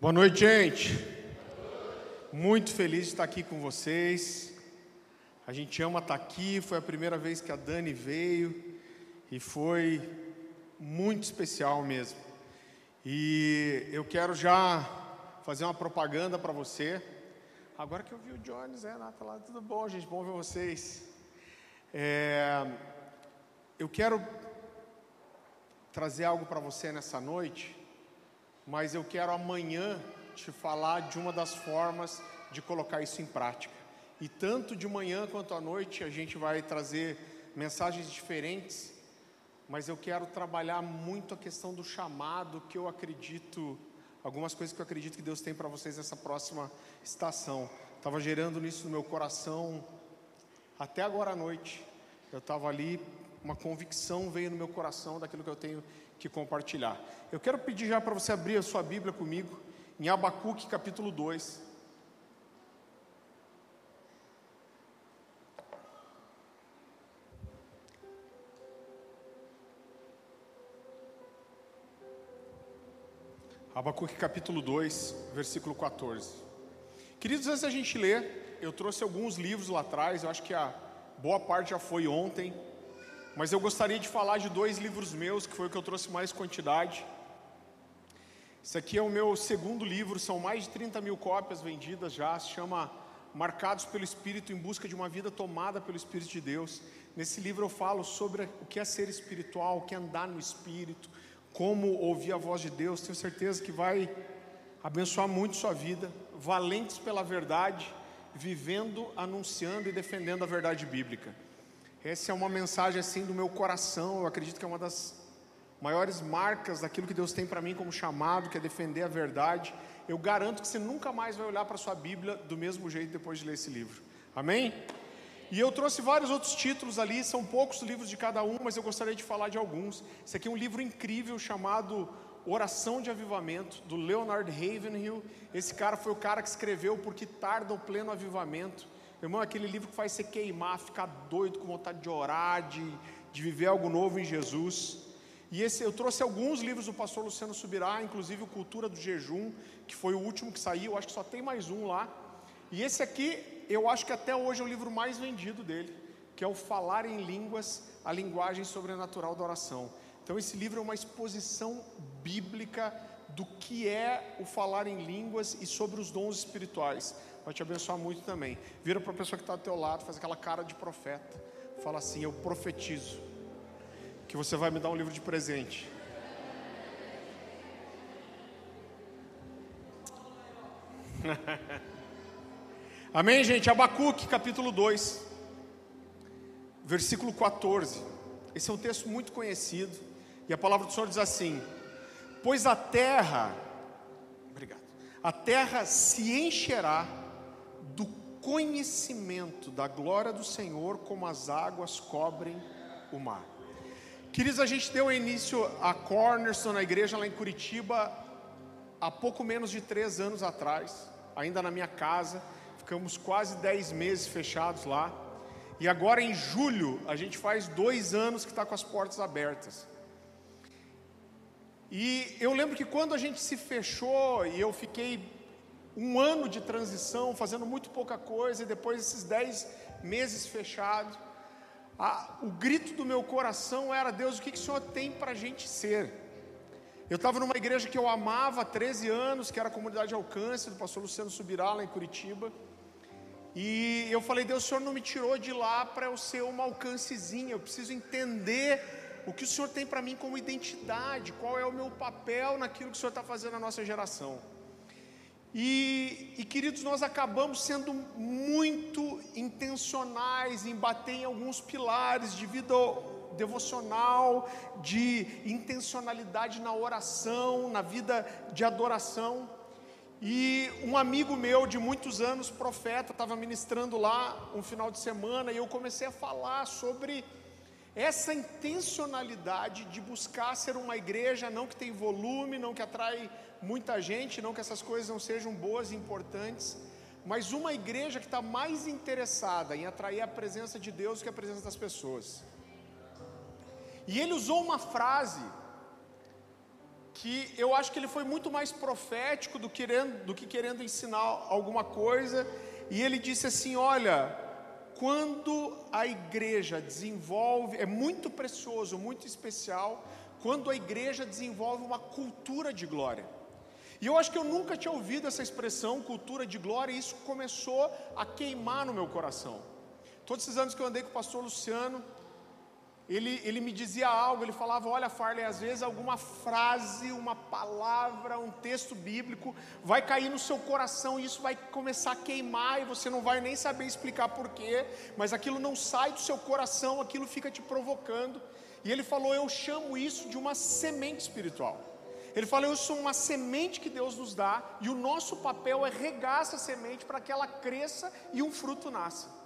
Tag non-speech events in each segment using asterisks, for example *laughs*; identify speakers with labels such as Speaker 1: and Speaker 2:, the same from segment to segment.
Speaker 1: Boa noite, gente. Muito feliz de estar aqui com vocês. A gente ama estar aqui. Foi a primeira vez que a Dani veio e foi muito especial mesmo. E eu quero já fazer uma propaganda para você. Agora que eu vi o Jones, é, Nata lá, tudo bom, gente? Bom ver vocês. É, eu quero trazer algo para você nessa noite, mas eu quero amanhã te falar de uma das formas de colocar isso em prática. E tanto de manhã quanto à noite a gente vai trazer mensagens diferentes, mas eu quero trabalhar muito a questão do chamado que eu acredito, algumas coisas que eu acredito que Deus tem para vocês nessa próxima estação. Estava gerando nisso no meu coração até agora à noite. Eu estava ali uma convicção veio no meu coração daquilo que eu tenho que compartilhar. Eu quero pedir já para você abrir a sua Bíblia comigo, em Abacuque capítulo 2. Abacuque capítulo 2, versículo 14. Queridos, antes da gente ler, eu trouxe alguns livros lá atrás, eu acho que a boa parte já foi ontem, mas eu gostaria de falar de dois livros meus, que foi o que eu trouxe mais quantidade. Esse aqui é o meu segundo livro, são mais de 30 mil cópias vendidas já, se chama Marcados pelo Espírito em Busca de uma Vida Tomada pelo Espírito de Deus. Nesse livro eu falo sobre o que é ser espiritual, o que é andar no Espírito, como ouvir a voz de Deus. Tenho certeza que vai abençoar muito sua vida. Valentes pela verdade, vivendo, anunciando e defendendo a verdade bíblica. Essa é uma mensagem assim do meu coração. Eu acredito que é uma das maiores marcas daquilo que Deus tem para mim como chamado, que é defender a verdade. Eu garanto que você nunca mais vai olhar para sua Bíblia do mesmo jeito depois de ler esse livro. Amém? E eu trouxe vários outros títulos ali, são poucos livros de cada um, mas eu gostaria de falar de alguns. Esse aqui é um livro incrível chamado Oração de Avivamento, do Leonard Ravenhill. Esse cara foi o cara que escreveu Porque Tarda o Pleno Avivamento. Irmão, é aquele livro que faz você queimar, ficar doido, com vontade de orar, de, de viver algo novo em Jesus. E esse, eu trouxe alguns livros do pastor Luciano Subirá, inclusive o Cultura do Jejum, que foi o último que saiu, acho que só tem mais um lá. E esse aqui, eu acho que até hoje é o livro mais vendido dele, que é o Falar em Línguas, a linguagem sobrenatural da oração. Então esse livro é uma exposição bíblica do que é o falar em línguas e sobre os dons espirituais. Vai te abençoar muito também. Vira para a pessoa que está ao teu lado, faz aquela cara de profeta. Fala assim: Eu profetizo que você vai me dar um livro de presente. *laughs* Amém, gente? Abacuque, capítulo 2, versículo 14. Esse é um texto muito conhecido. E a palavra do Senhor diz assim: Pois a terra, obrigado, a terra se encherá do conhecimento da glória do Senhor, como as águas cobrem o mar. Queridos, a gente deu início a Cornerstone, na igreja lá em Curitiba, há pouco menos de três anos atrás, ainda na minha casa, ficamos quase dez meses fechados lá, e agora em julho, a gente faz dois anos que está com as portas abertas. E eu lembro que quando a gente se fechou, e eu fiquei um ano de transição, fazendo muito pouca coisa, e depois desses dez meses fechados, o grito do meu coração era: Deus, o que, que o Senhor tem para a gente ser? Eu estava numa igreja que eu amava há 13 anos, que era a comunidade Alcance, do pastor Luciano Subirá, lá em Curitiba. E eu falei, Deus, o Senhor não me tirou de lá para eu ser uma alcancezinha, eu preciso entender o que o Senhor tem para mim como identidade, qual é o meu papel naquilo que o Senhor está fazendo na nossa geração. E, e, queridos, nós acabamos sendo muito intencionais em bater em alguns pilares de vida devocional, de intencionalidade na oração, na vida de adoração. E um amigo meu de muitos anos, profeta, estava ministrando lá um final de semana e eu comecei a falar sobre essa intencionalidade de buscar ser uma igreja não que tem volume, não que atrai muita gente, não que essas coisas não sejam boas e importantes, mas uma igreja que está mais interessada em atrair a presença de Deus do que a presença das pessoas. E ele usou uma frase que eu acho que ele foi muito mais profético do, querendo, do que querendo ensinar alguma coisa, e ele disse assim: Olha, quando a igreja desenvolve, é muito precioso, muito especial, quando a igreja desenvolve uma cultura de glória. E eu acho que eu nunca tinha ouvido essa expressão, cultura de glória, e isso começou a queimar no meu coração. Todos esses anos que eu andei com o pastor Luciano, ele, ele me dizia algo, ele falava: Olha, Farley, às vezes alguma frase, uma palavra, um texto bíblico vai cair no seu coração e isso vai começar a queimar e você não vai nem saber explicar porquê, mas aquilo não sai do seu coração, aquilo fica te provocando. E ele falou: Eu chamo isso de uma semente espiritual. Ele falou: Eu sou uma semente que Deus nos dá e o nosso papel é regar essa semente para que ela cresça e um fruto nasça.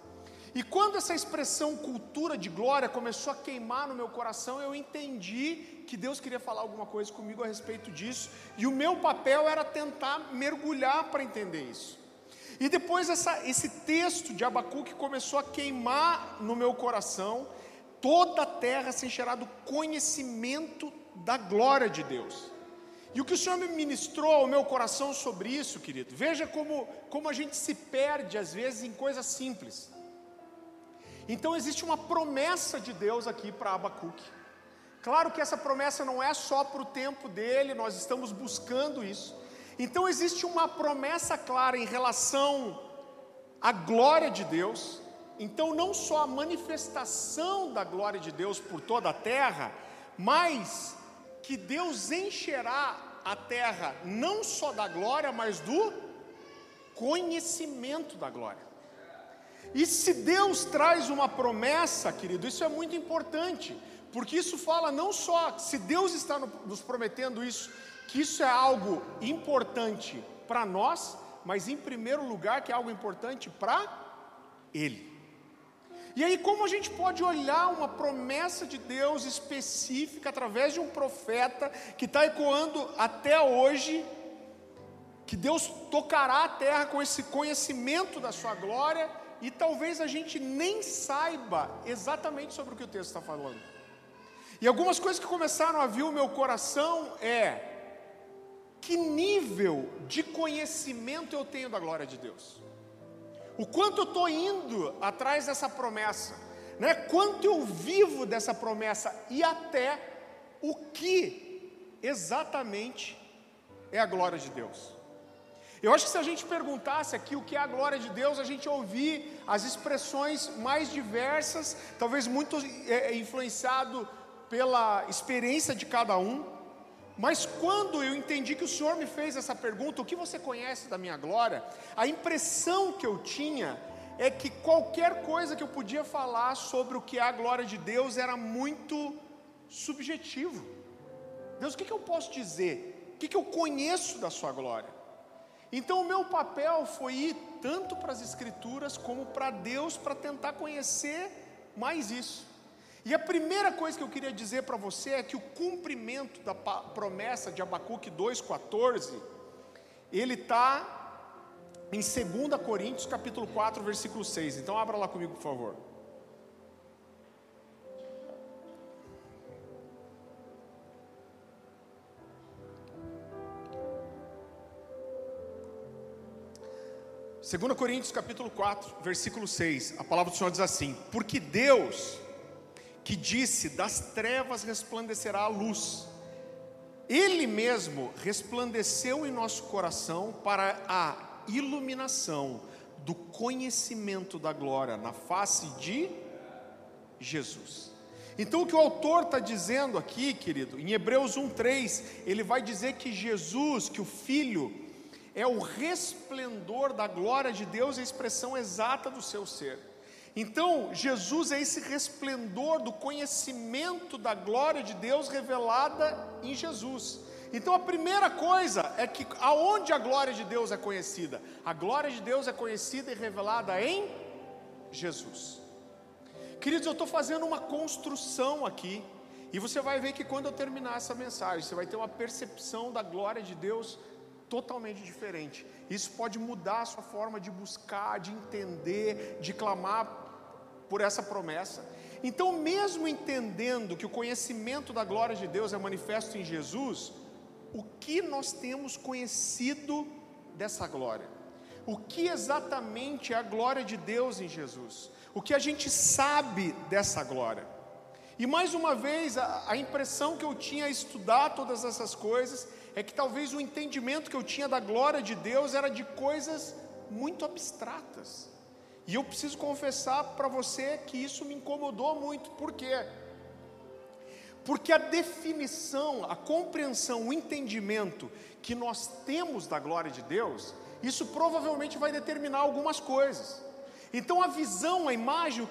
Speaker 1: E quando essa expressão cultura de glória começou a queimar no meu coração, eu entendi que Deus queria falar alguma coisa comigo a respeito disso, e o meu papel era tentar mergulhar para entender isso. E depois essa, esse texto de Abacuque começou a queimar no meu coração, toda a terra se encherá do conhecimento da glória de Deus. E o que o Senhor me ministrou ao meu coração sobre isso, querido, veja como, como a gente se perde às vezes em coisas simples. Então existe uma promessa de Deus aqui para Abacuque. Claro que essa promessa não é só para o tempo dele, nós estamos buscando isso. Então existe uma promessa clara em relação à glória de Deus. Então não só a manifestação da glória de Deus por toda a terra, mas que Deus encherá a terra não só da glória, mas do conhecimento da glória. E se Deus traz uma promessa, querido, isso é muito importante, porque isso fala não só se Deus está nos prometendo isso, que isso é algo importante para nós, mas em primeiro lugar que é algo importante para Ele. E aí, como a gente pode olhar uma promessa de Deus específica através de um profeta que está ecoando até hoje, que Deus tocará a terra com esse conhecimento da sua glória e talvez a gente nem saiba exatamente sobre o que o texto está falando. E algumas coisas que começaram a vir o meu coração é que nível de conhecimento eu tenho da glória de Deus. O quanto eu estou indo atrás dessa promessa, né? Quanto eu vivo dessa promessa e até o que exatamente é a glória de Deus. Eu acho que se a gente perguntasse aqui o que é a glória de Deus, a gente ouvir as expressões mais diversas, talvez muito é, é, influenciado pela experiência de cada um. Mas quando eu entendi que o Senhor me fez essa pergunta, o que você conhece da minha glória? A impressão que eu tinha é que qualquer coisa que eu podia falar sobre o que é a glória de Deus era muito subjetivo. Deus, o que, que eu posso dizer? O que, que eu conheço da Sua glória? Então, o meu papel foi ir tanto para as Escrituras como para Deus para tentar conhecer mais isso. E a primeira coisa que eu queria dizer para você é que o cumprimento da promessa de Abacuque 2,14, ele está em 2 Coríntios capítulo 4, versículo 6. Então abra lá comigo, por favor. 2 Coríntios capítulo 4, versículo 6, a palavra do Senhor diz assim: Porque Deus, que disse, das trevas resplandecerá a luz, Ele mesmo resplandeceu em nosso coração para a iluminação do conhecimento da glória na face de Jesus. Então, o que o autor está dizendo aqui, querido, em Hebreus 1,3, ele vai dizer que Jesus, que o Filho, é o resplendor da glória de Deus, a expressão exata do seu ser. Então, Jesus é esse resplendor do conhecimento da glória de Deus revelada em Jesus. Então, a primeira coisa é que aonde a glória de Deus é conhecida? A glória de Deus é conhecida e revelada em Jesus. Queridos, eu estou fazendo uma construção aqui, e você vai ver que quando eu terminar essa mensagem, você vai ter uma percepção da glória de Deus totalmente diferente. Isso pode mudar a sua forma de buscar, de entender, de clamar por essa promessa. Então, mesmo entendendo que o conhecimento da glória de Deus é manifesto em Jesus, o que nós temos conhecido dessa glória. O que exatamente é a glória de Deus em Jesus? O que a gente sabe dessa glória? E mais uma vez, a, a impressão que eu tinha a estudar todas essas coisas é que talvez o entendimento que eu tinha da glória de Deus era de coisas muito abstratas. E eu preciso confessar para você que isso me incomodou muito, por quê? Porque a definição, a compreensão, o entendimento que nós temos da glória de Deus, isso provavelmente vai determinar algumas coisas. Então a visão, a imagem,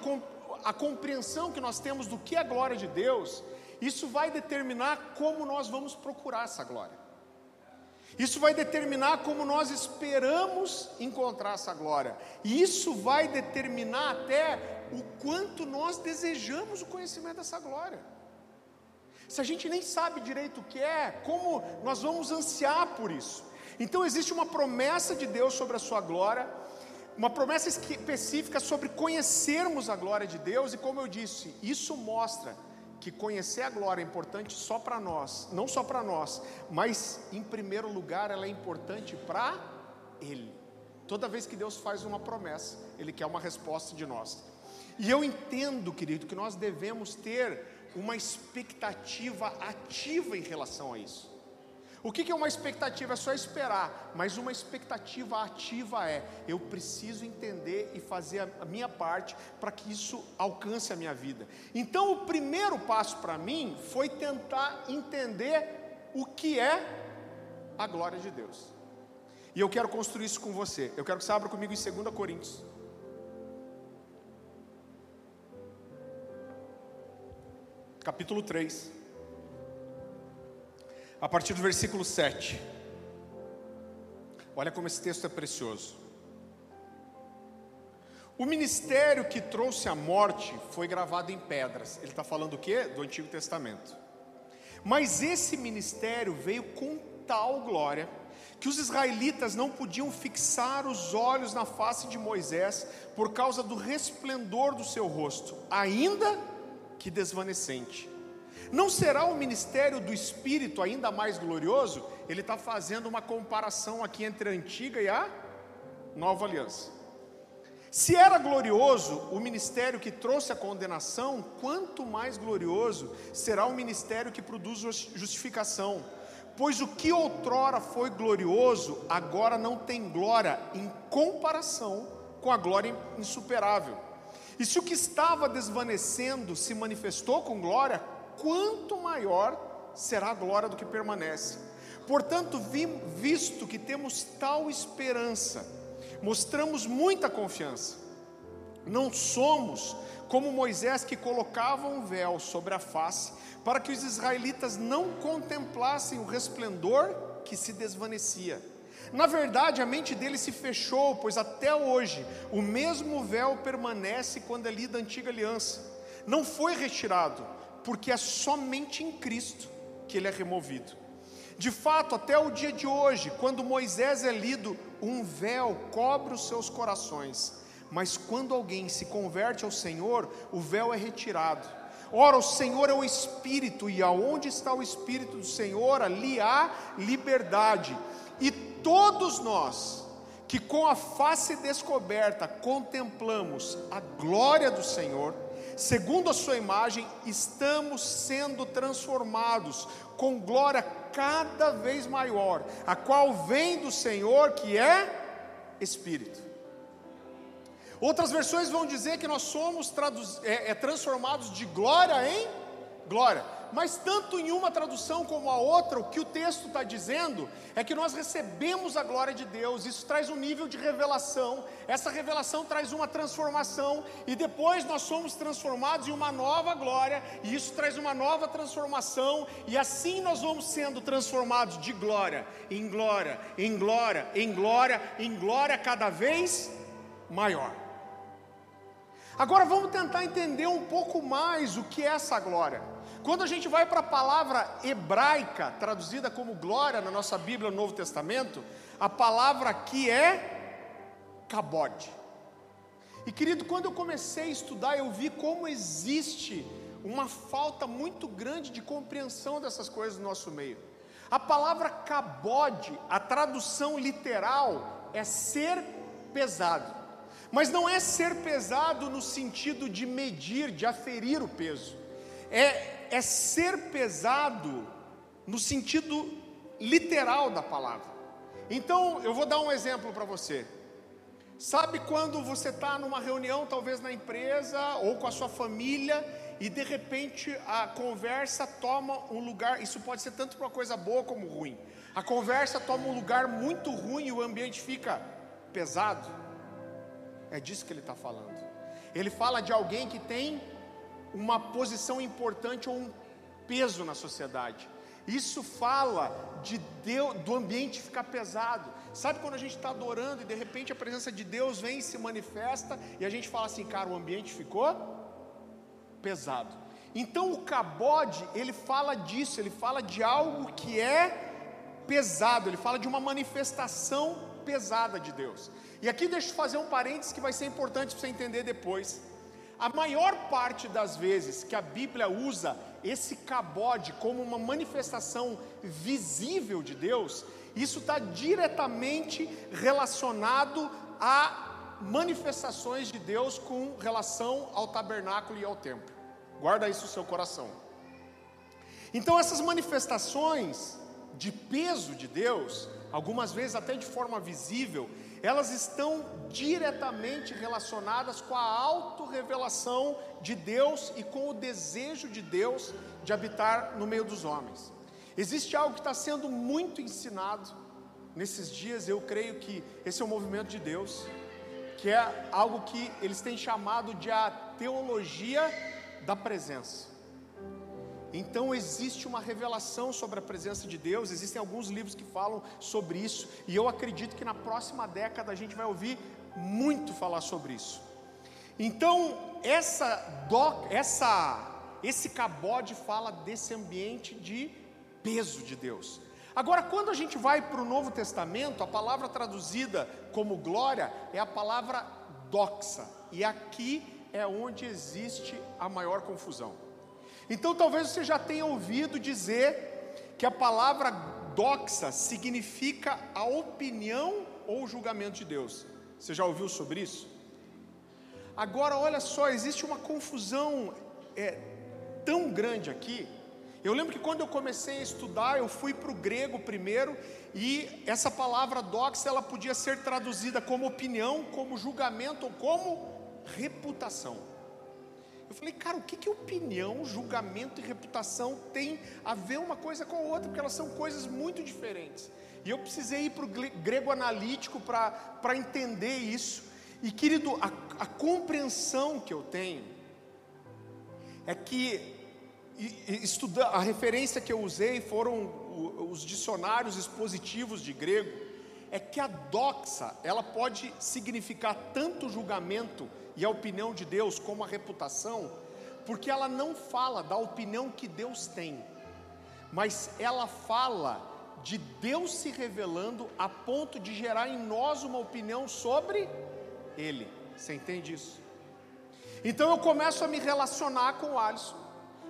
Speaker 1: a compreensão que nós temos do que é a glória de Deus, isso vai determinar como nós vamos procurar essa glória. Isso vai determinar como nós esperamos encontrar essa glória. E isso vai determinar até o quanto nós desejamos o conhecimento dessa glória. Se a gente nem sabe direito o que é, como nós vamos ansiar por isso? Então existe uma promessa de Deus sobre a sua glória, uma promessa específica sobre conhecermos a glória de Deus, e como eu disse, isso mostra que conhecer a glória é importante só para nós, não só para nós, mas em primeiro lugar ela é importante para Ele. Toda vez que Deus faz uma promessa, Ele quer uma resposta de nós. E eu entendo, querido, que nós devemos ter uma expectativa ativa em relação a isso. O que é uma expectativa? É só esperar, mas uma expectativa ativa é: eu preciso entender e fazer a minha parte para que isso alcance a minha vida. Então, o primeiro passo para mim foi tentar entender o que é a glória de Deus. E eu quero construir isso com você. Eu quero que você abra comigo em 2 Coríntios. Capítulo 3 a partir do versículo 7. Olha como esse texto é precioso. O ministério que trouxe a morte foi gravado em pedras. Ele está falando o quê? Do Antigo Testamento. Mas esse ministério veio com tal glória que os israelitas não podiam fixar os olhos na face de Moisés por causa do resplendor do seu rosto, ainda que desvanecente. Não será o ministério do Espírito ainda mais glorioso? Ele está fazendo uma comparação aqui entre a antiga e a nova aliança. Se era glorioso o ministério que trouxe a condenação, quanto mais glorioso será o ministério que produz justificação. Pois o que outrora foi glorioso, agora não tem glória em comparação com a glória insuperável. E se o que estava desvanecendo se manifestou com glória, quanto maior será a glória do que permanece. Portanto, visto que temos tal esperança, mostramos muita confiança. Não somos como Moisés que colocava um véu sobre a face, para que os israelitas não contemplassem o resplendor que se desvanecia. Na verdade, a mente dele se fechou, pois até hoje o mesmo véu permanece quando é lida a antiga aliança. Não foi retirado, porque é somente em Cristo que ele é removido. De fato, até o dia de hoje, quando Moisés é lido, um véu cobre os seus corações, mas quando alguém se converte ao Senhor, o véu é retirado. Ora, o Senhor é o Espírito, e aonde está o Espírito do Senhor, ali há liberdade. E todos nós, que com a face descoberta contemplamos a glória do Senhor, segundo a sua imagem, estamos sendo transformados com glória cada vez maior, a qual vem do Senhor, que é Espírito. Outras versões vão dizer que nós somos é, é, transformados de glória em glória. Mas tanto em uma tradução como a outra, o que o texto está dizendo é que nós recebemos a glória de Deus, isso traz um nível de revelação, essa revelação traz uma transformação, e depois nós somos transformados em uma nova glória, e isso traz uma nova transformação, e assim nós vamos sendo transformados de glória em glória, em glória, em glória, em glória cada vez maior. Agora vamos tentar entender um pouco mais o que é essa glória. Quando a gente vai para a palavra hebraica, traduzida como glória na nossa Bíblia no Novo Testamento, a palavra aqui é kabod. E querido, quando eu comecei a estudar, eu vi como existe uma falta muito grande de compreensão dessas coisas no nosso meio. A palavra cabode, a tradução literal é ser pesado. Mas não é ser pesado no sentido de medir, de aferir o peso. É, é ser pesado no sentido literal da palavra. Então, eu vou dar um exemplo para você. Sabe quando você está numa reunião, talvez na empresa ou com a sua família, e de repente a conversa toma um lugar, isso pode ser tanto para uma coisa boa como ruim. A conversa toma um lugar muito ruim e o ambiente fica pesado. É disso que ele está falando. Ele fala de alguém que tem uma posição importante ou um peso na sociedade. Isso fala de Deus, do ambiente ficar pesado. Sabe quando a gente está adorando e de repente a presença de Deus vem e se manifesta e a gente fala assim, cara, o ambiente ficou pesado. Então o cabode, ele fala disso, ele fala de algo que é pesado, ele fala de uma manifestação pesada de Deus. E aqui deixa eu fazer um parênteses que vai ser importante para você entender depois. A maior parte das vezes que a Bíblia usa esse cabode como uma manifestação visível de Deus, isso está diretamente relacionado a manifestações de Deus com relação ao tabernáculo e ao templo. Guarda isso no seu coração. Então, essas manifestações de peso de Deus, algumas vezes até de forma visível, elas estão diretamente relacionadas com a autorrevelação de Deus e com o desejo de Deus de habitar no meio dos homens. Existe algo que está sendo muito ensinado nesses dias, eu creio que esse é o movimento de Deus, que é algo que eles têm chamado de a teologia da presença. Então existe uma revelação sobre a presença de Deus, existem alguns livros que falam sobre isso, e eu acredito que na próxima década a gente vai ouvir muito falar sobre isso. Então, essa, doc, essa esse cabode fala desse ambiente de peso de Deus. Agora, quando a gente vai para o Novo Testamento, a palavra traduzida como glória é a palavra doxa, e aqui é onde existe a maior confusão. Então talvez você já tenha ouvido dizer que a palavra doxa significa a opinião ou julgamento de Deus. Você já ouviu sobre isso? Agora olha só, existe uma confusão é, tão grande aqui. Eu lembro que quando eu comecei a estudar, eu fui para o grego primeiro, e essa palavra doxa ela podia ser traduzida como opinião, como julgamento ou como reputação. Eu falei, cara, o que, que opinião, julgamento e reputação tem a ver uma coisa com a outra? Porque elas são coisas muito diferentes. E eu precisei ir para o grego analítico para entender isso. E querido, a, a compreensão que eu tenho é que estudar, a referência que eu usei foram os dicionários expositivos de grego, é que a doxa, ela pode significar tanto julgamento e a opinião de Deus como a reputação, porque ela não fala da opinião que Deus tem, mas ela fala de Deus se revelando a ponto de gerar em nós uma opinião sobre Ele. Você entende isso? Então eu começo a me relacionar com o Alisson.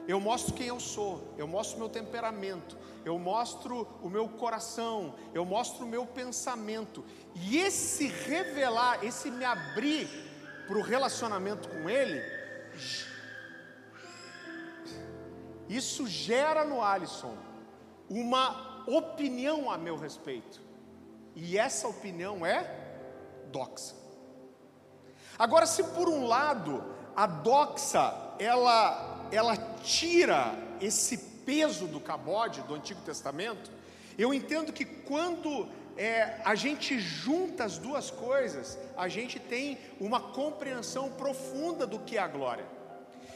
Speaker 1: Eu mostro quem eu sou, eu mostro meu temperamento, eu mostro o meu coração, eu mostro o meu pensamento. E esse revelar, esse me abrir para o relacionamento com Ele, isso gera no Alisson uma opinião a meu respeito. E essa opinião é doxa. Agora, se por um lado a doxa ela, ela tira esse peso do cabode do Antigo Testamento, eu entendo que quando é, a gente junta as duas coisas, a gente tem uma compreensão profunda do que é a glória.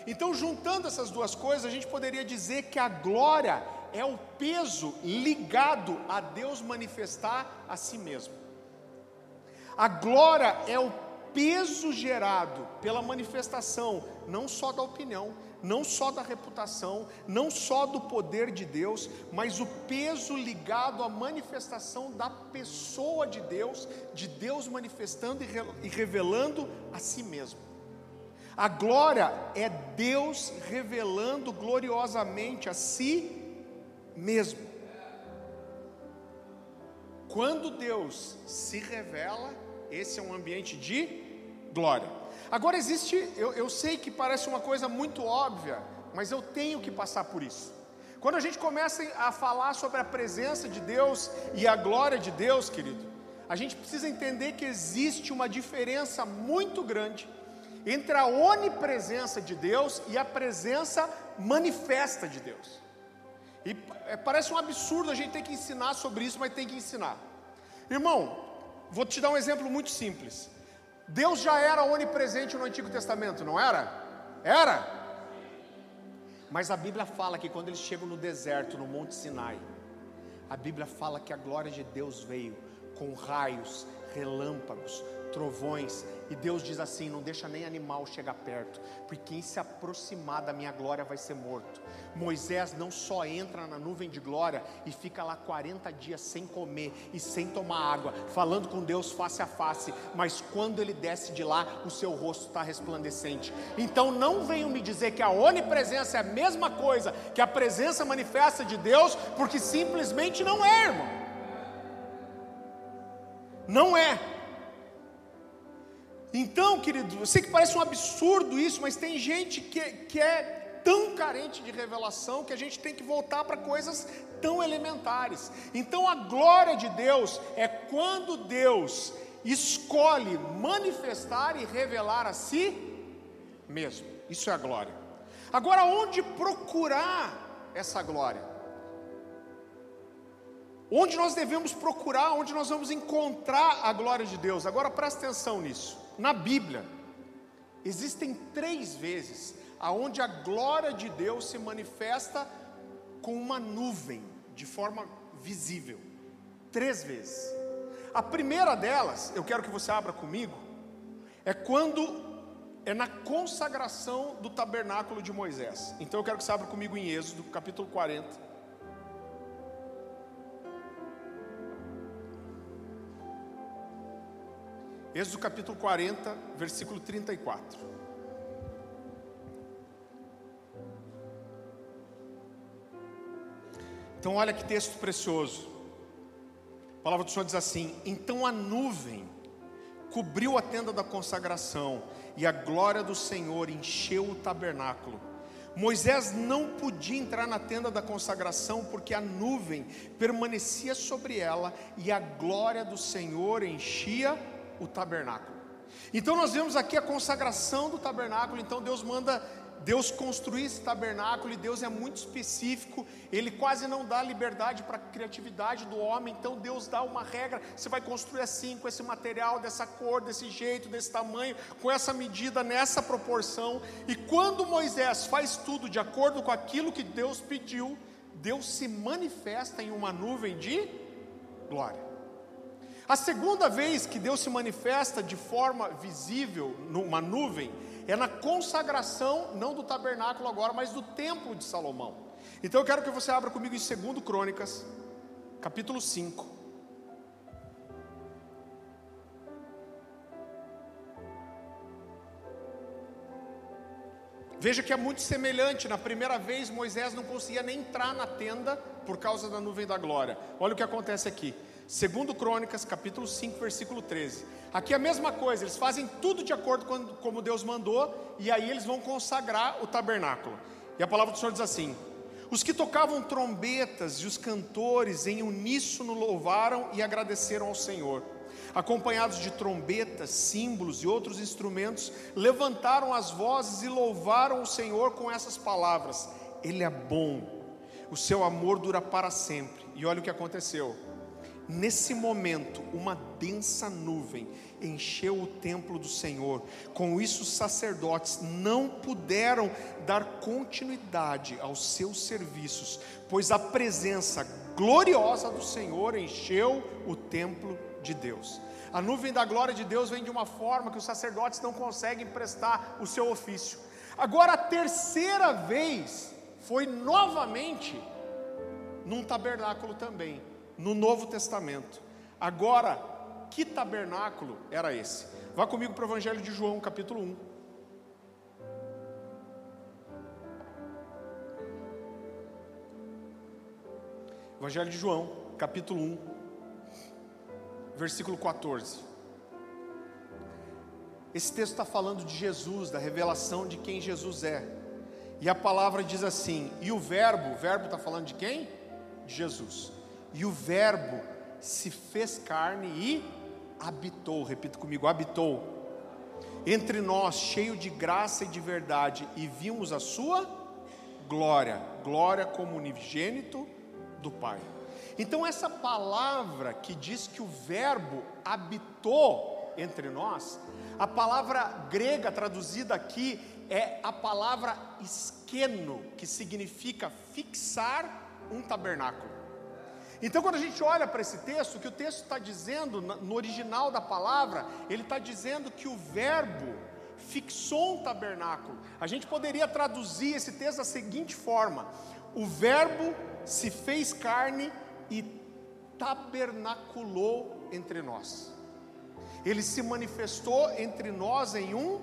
Speaker 1: Então, juntando essas duas coisas, a gente poderia dizer que a glória é o peso ligado a Deus manifestar a si mesmo. A glória é o peso gerado pela manifestação, não só da opinião, não só da reputação, não só do poder de Deus, mas o peso ligado à manifestação da pessoa de Deus, de Deus manifestando e revelando a si mesmo. A glória é Deus revelando gloriosamente a si mesmo. Quando Deus se revela, esse é um ambiente de glória. Agora existe, eu, eu sei que parece uma coisa muito óbvia, mas eu tenho que passar por isso. Quando a gente começa a falar sobre a presença de Deus e a glória de Deus, querido, a gente precisa entender que existe uma diferença muito grande entre a onipresença de Deus e a presença manifesta de Deus. E é, parece um absurdo a gente ter que ensinar sobre isso, mas tem que ensinar. Irmão, vou te dar um exemplo muito simples. Deus já era onipresente no Antigo Testamento, não era? Era. Mas a Bíblia fala que quando eles chegam no deserto, no Monte Sinai, a Bíblia fala que a glória de Deus veio com raios, relâmpagos, trovões, e Deus diz assim: não deixa nem animal chegar perto, porque quem se aproximar da minha glória vai ser morto. Moisés não só entra na nuvem de glória e fica lá 40 dias sem comer e sem tomar água, falando com Deus face a face, mas quando ele desce de lá, o seu rosto está resplandecente. Então não venham me dizer que a onipresença é a mesma coisa que a presença manifesta de Deus, porque simplesmente não é, irmão. Não é. Então, querido, eu sei que parece um absurdo isso, mas tem gente que, que é tão carente de revelação que a gente tem que voltar para coisas tão elementares. Então, a glória de Deus é quando Deus escolhe manifestar e revelar a si mesmo. Isso é a glória. Agora, onde procurar essa glória? Onde nós devemos procurar, onde nós vamos encontrar a glória de Deus? Agora presta atenção nisso na Bíblia, existem três vezes aonde a glória de Deus se manifesta com uma nuvem, de forma visível. Três vezes. A primeira delas, eu quero que você abra comigo, é quando é na consagração do tabernáculo de Moisés. Então eu quero que você abra comigo em Êxodo, capítulo 40. Êxodo capítulo 40, versículo 34. Então, olha que texto precioso. A palavra do Senhor diz assim: Então a nuvem cobriu a tenda da consagração, e a glória do Senhor encheu o tabernáculo. Moisés não podia entrar na tenda da consagração, porque a nuvem permanecia sobre ela, e a glória do Senhor enchia o tabernáculo. Então nós vemos aqui a consagração do tabernáculo. Então Deus manda Deus construir esse tabernáculo e Deus é muito específico, ele quase não dá liberdade para a criatividade do homem, então Deus dá uma regra: você vai construir assim, com esse material, dessa cor, desse jeito, desse tamanho, com essa medida, nessa proporção. E quando Moisés faz tudo de acordo com aquilo que Deus pediu, Deus se manifesta em uma nuvem de glória. A segunda vez que Deus se manifesta de forma visível numa nuvem é na consagração, não do tabernáculo agora, mas do templo de Salomão. Então eu quero que você abra comigo em 2 Crônicas, capítulo 5. Veja que é muito semelhante. Na primeira vez, Moisés não conseguia nem entrar na tenda por causa da nuvem da glória. Olha o que acontece aqui. Segundo Crônicas, capítulo 5, versículo 13. Aqui é a mesma coisa, eles fazem tudo de acordo com como Deus mandou, e aí eles vão consagrar o tabernáculo. E a palavra do Senhor diz assim: Os que tocavam trombetas e os cantores em uníssono louvaram e agradeceram ao Senhor. Acompanhados de trombetas, símbolos e outros instrumentos, levantaram as vozes e louvaram o Senhor com essas palavras: Ele é bom, o seu amor dura para sempre. E olha o que aconteceu Nesse momento, uma densa nuvem encheu o templo do Senhor. Com isso, os sacerdotes não puderam dar continuidade aos seus serviços, pois a presença gloriosa do Senhor encheu o templo de Deus. A nuvem da glória de Deus vem de uma forma que os sacerdotes não conseguem prestar o seu ofício. Agora, a terceira vez foi novamente num tabernáculo também no Novo Testamento. Agora, que tabernáculo era esse? Vá comigo para o Evangelho de João, capítulo 1. Evangelho de João, capítulo 1. versículo 14. Esse texto está falando de Jesus, da revelação de quem Jesus é. E a palavra diz assim: e o Verbo, o Verbo está falando de quem? De Jesus. E o Verbo se fez carne e habitou, repita comigo, habitou entre nós, cheio de graça e de verdade, e vimos a sua glória, glória como unigênito do Pai. Então, essa palavra que diz que o Verbo habitou entre nós, a palavra grega traduzida aqui é a palavra esqueno, que significa fixar um tabernáculo. Então, quando a gente olha para esse texto, o que o texto está dizendo, no original da palavra, ele está dizendo que o Verbo fixou um tabernáculo. A gente poderia traduzir esse texto da seguinte forma: o Verbo se fez carne e tabernaculou entre nós. Ele se manifestou entre nós em um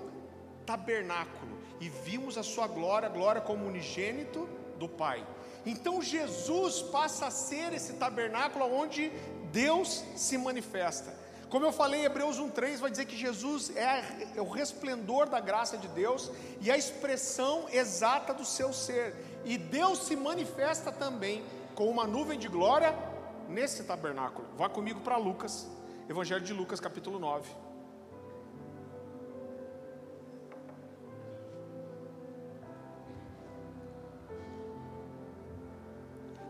Speaker 1: tabernáculo e vimos a sua glória, glória como unigênito do Pai. Então Jesus passa a ser esse tabernáculo onde Deus se manifesta. Como eu falei, Hebreus 1,3 vai dizer que Jesus é, é, o resplendor da graça de Deus e a expressão exata do seu ser. E Deus se manifesta também com uma nuvem de glória nesse tabernáculo. Vá comigo para Lucas, Evangelho de Lucas, capítulo 9.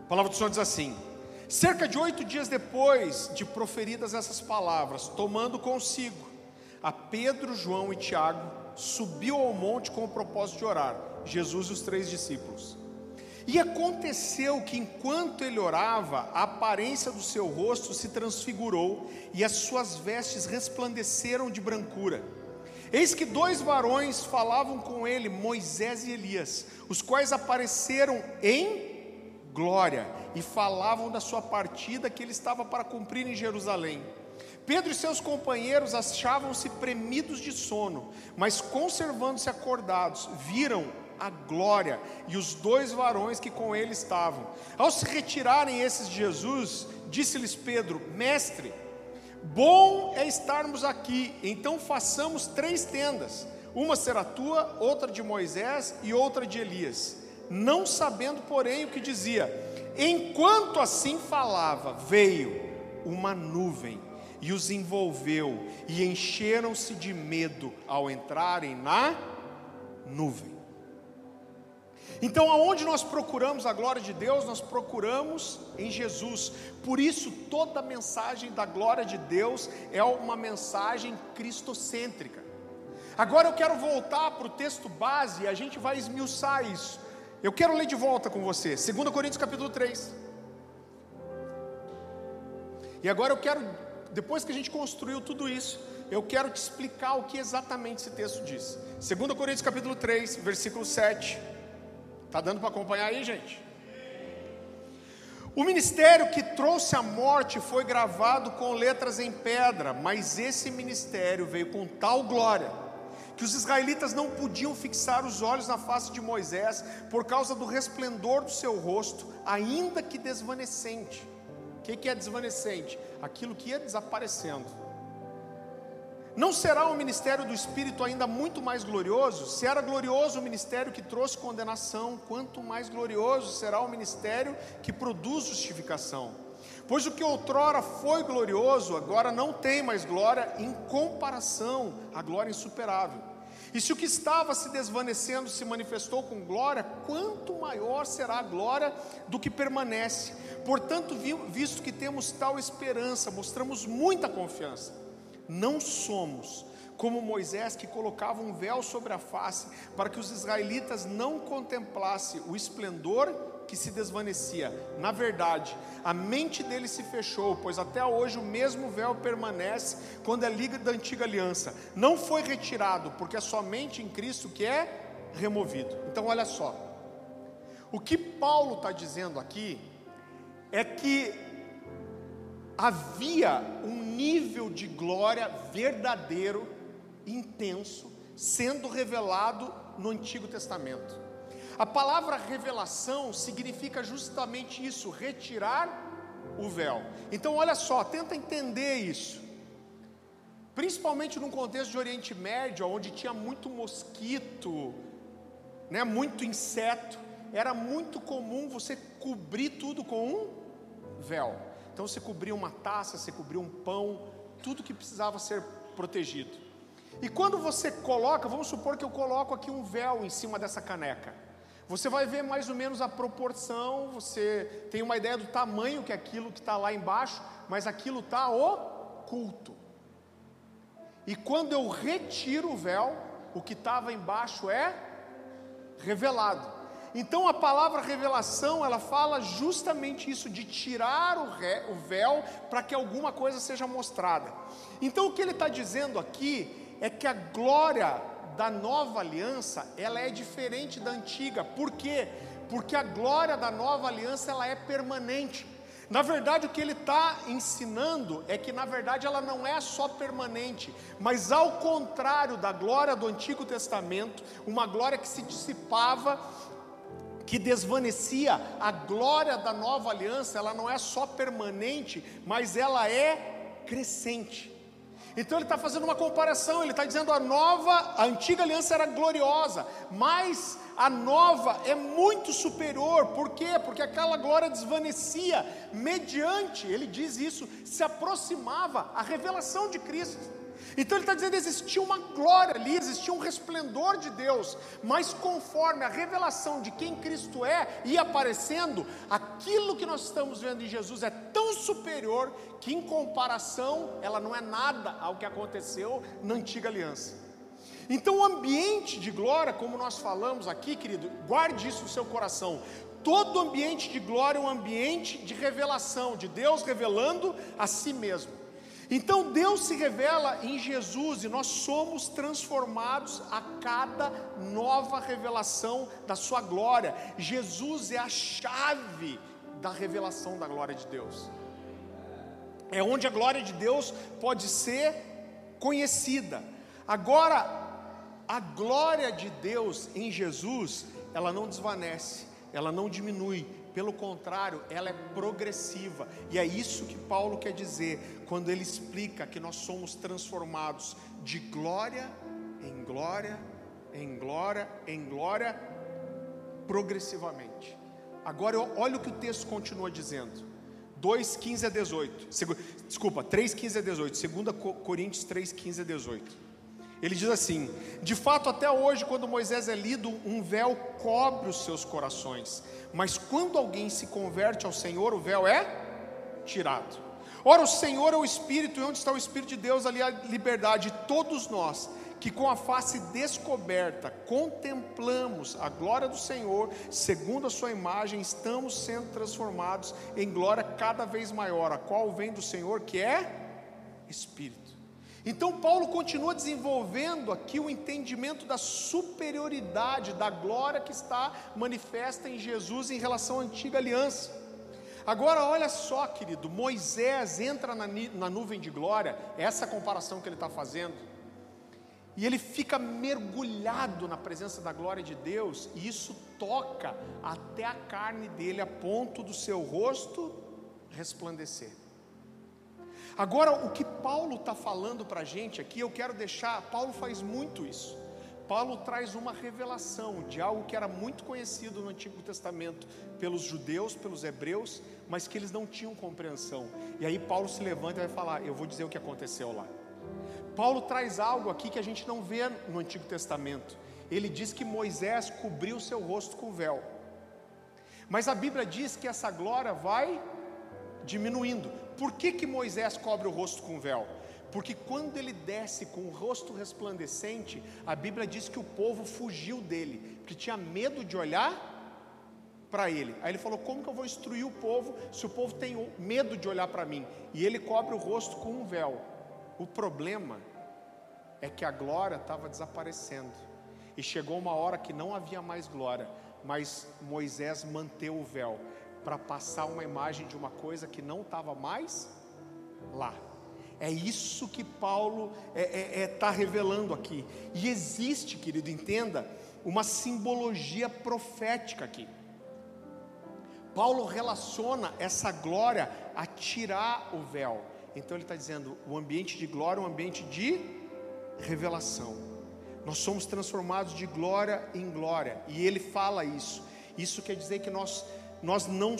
Speaker 1: A palavra do Senhor diz assim: Cerca de oito dias depois de proferidas essas palavras, tomando consigo a Pedro, João e Tiago, subiu ao monte com o propósito de orar, Jesus e os três discípulos. E aconteceu que enquanto ele orava, a aparência do seu rosto se transfigurou e as suas vestes resplandeceram de brancura. Eis que dois varões falavam com ele, Moisés e Elias, os quais apareceram em glória e falavam da sua partida que ele estava para cumprir em Jerusalém. Pedro e seus companheiros achavam-se premidos de sono, mas conservando-se acordados, viram a glória e os dois varões que com ele estavam. Ao se retirarem esses de Jesus, disse-lhes Pedro: Mestre, bom é estarmos aqui, então façamos três tendas: uma será tua, outra de Moisés e outra de Elias não sabendo, porém, o que dizia. Enquanto assim falava, veio uma nuvem e os envolveu, e encheram-se de medo ao entrarem na nuvem. Então, aonde nós procuramos a glória de Deus, nós procuramos em Jesus. Por isso, toda mensagem da glória de Deus é uma mensagem cristocêntrica. Agora eu quero voltar para o texto base e a gente vai esmiuçar isso. Eu quero ler de volta com você, 2 Coríntios capítulo 3. E agora eu quero, depois que a gente construiu tudo isso, eu quero te explicar o que exatamente esse texto diz. 2 Coríntios capítulo 3, versículo 7. Tá dando para acompanhar aí, gente? O ministério que trouxe a morte foi gravado com letras em pedra, mas esse ministério veio com tal glória que os israelitas não podiam fixar os olhos na face de Moisés por causa do resplendor do seu rosto, ainda que desvanecente. O que é desvanecente? Aquilo que ia desaparecendo. Não será o ministério do Espírito ainda muito mais glorioso? Se era glorioso o ministério que trouxe condenação, quanto mais glorioso será o ministério que produz justificação. Pois o que outrora foi glorioso, agora não tem mais glória em comparação à glória insuperável. E se o que estava se desvanecendo se manifestou com glória, quanto maior será a glória do que permanece. Portanto, visto que temos tal esperança, mostramos muita confiança. Não somos como Moisés que colocava um véu sobre a face para que os israelitas não contemplassem o esplendor que se desvanecia. Na verdade, a mente dele se fechou, pois até hoje o mesmo véu permanece quando é liga da antiga aliança. Não foi retirado, porque é somente em Cristo que é removido. Então, olha só. O que Paulo está dizendo aqui é que havia um nível de glória verdadeiro, intenso, sendo revelado no Antigo Testamento. A palavra revelação significa justamente isso: retirar o véu. Então, olha só, tenta entender isso. Principalmente num contexto de Oriente Médio, onde tinha muito mosquito, né, muito inseto, era muito comum você cobrir tudo com um véu. Então você cobria uma taça, você cobria um pão, tudo que precisava ser protegido. E quando você coloca, vamos supor que eu coloco aqui um véu em cima dessa caneca. Você vai ver mais ou menos a proporção, você tem uma ideia do tamanho que é aquilo que está lá embaixo, mas aquilo está oculto. E quando eu retiro o véu, o que estava embaixo é revelado. Então a palavra revelação, ela fala justamente isso, de tirar o, ré, o véu para que alguma coisa seja mostrada. Então o que ele está dizendo aqui é que a glória da nova aliança, ela é diferente da antiga. Por quê? Porque a glória da nova aliança, ela é permanente. Na verdade, o que ele está ensinando é que, na verdade, ela não é só permanente, mas ao contrário da glória do Antigo Testamento, uma glória que se dissipava, que desvanecia, a glória da nova aliança, ela não é só permanente, mas ela é crescente. Então ele está fazendo uma comparação, ele está dizendo a nova, a antiga aliança era gloriosa, mas a nova é muito superior, por quê? Porque aquela glória desvanecia, mediante, ele diz isso, se aproximava a revelação de Cristo. Então ele está dizendo existia uma glória ali, existia um resplendor de Deus, mas conforme a revelação de quem Cristo é ia aparecendo, aquilo que nós estamos vendo em Jesus é tão superior que, em comparação, ela não é nada ao que aconteceu na antiga aliança. Então, o ambiente de glória, como nós falamos aqui, querido, guarde isso no seu coração. Todo ambiente de glória é um ambiente de revelação, de Deus revelando a si mesmo. Então Deus se revela em Jesus e nós somos transformados a cada nova revelação da Sua glória. Jesus é a chave da revelação da glória de Deus. É onde a glória de Deus pode ser conhecida. Agora, a glória de Deus em Jesus, ela não desvanece, ela não diminui, pelo contrário, ela é progressiva, e é isso que Paulo quer dizer quando ele explica que nós somos transformados de glória em glória, em glória, em glória, progressivamente. Agora, olha o que o texto continua dizendo. 2, 15 a 18. Desculpa, 3, 15 a 18. 2 Coríntios 3, 15 a 18. Ele diz assim: De fato, até hoje, quando Moisés é lido, um véu cobre os seus corações, mas quando alguém se converte ao Senhor, o véu é tirado. Ora, o Senhor é o Espírito, e onde está o Espírito de Deus, ali a liberdade. Todos nós, que com a face descoberta contemplamos a glória do Senhor, segundo a Sua imagem, estamos sendo transformados em glória cada vez maior, a qual vem do Senhor, que é Espírito. Então, Paulo continua desenvolvendo aqui o entendimento da superioridade, da glória que está manifesta em Jesus em relação à antiga aliança. Agora, olha só, querido, Moisés entra na, na nuvem de glória, essa comparação que ele está fazendo, e ele fica mergulhado na presença da glória de Deus, e isso toca até a carne dele, a ponto do seu rosto resplandecer. Agora, o que Paulo está falando para a gente aqui, eu quero deixar. Paulo faz muito isso. Paulo traz uma revelação de algo que era muito conhecido no Antigo Testamento pelos judeus, pelos hebreus, mas que eles não tinham compreensão. E aí Paulo se levanta e vai falar: Eu vou dizer o que aconteceu lá. Paulo traz algo aqui que a gente não vê no Antigo Testamento. Ele diz que Moisés cobriu seu rosto com véu. Mas a Bíblia diz que essa glória vai diminuindo. Por que, que Moisés cobre o rosto com véu? Porque quando ele desce com o rosto resplandecente, a Bíblia diz que o povo fugiu dele, porque tinha medo de olhar para ele. Aí ele falou: Como que eu vou instruir o povo se o povo tem medo de olhar para mim? E ele cobre o rosto com um véu. O problema é que a glória estava desaparecendo. E chegou uma hora que não havia mais glória, mas Moisés manteve o véu para passar uma imagem de uma coisa que não estava mais lá. É isso que Paulo está é, é, é, tá revelando aqui. E existe, querido, entenda, uma simbologia profética aqui. Paulo relaciona essa glória a tirar o véu. Então ele está dizendo: o ambiente de glória é um ambiente de revelação. Nós somos transformados de glória em glória, e ele fala isso. Isso quer dizer que nós, nós não,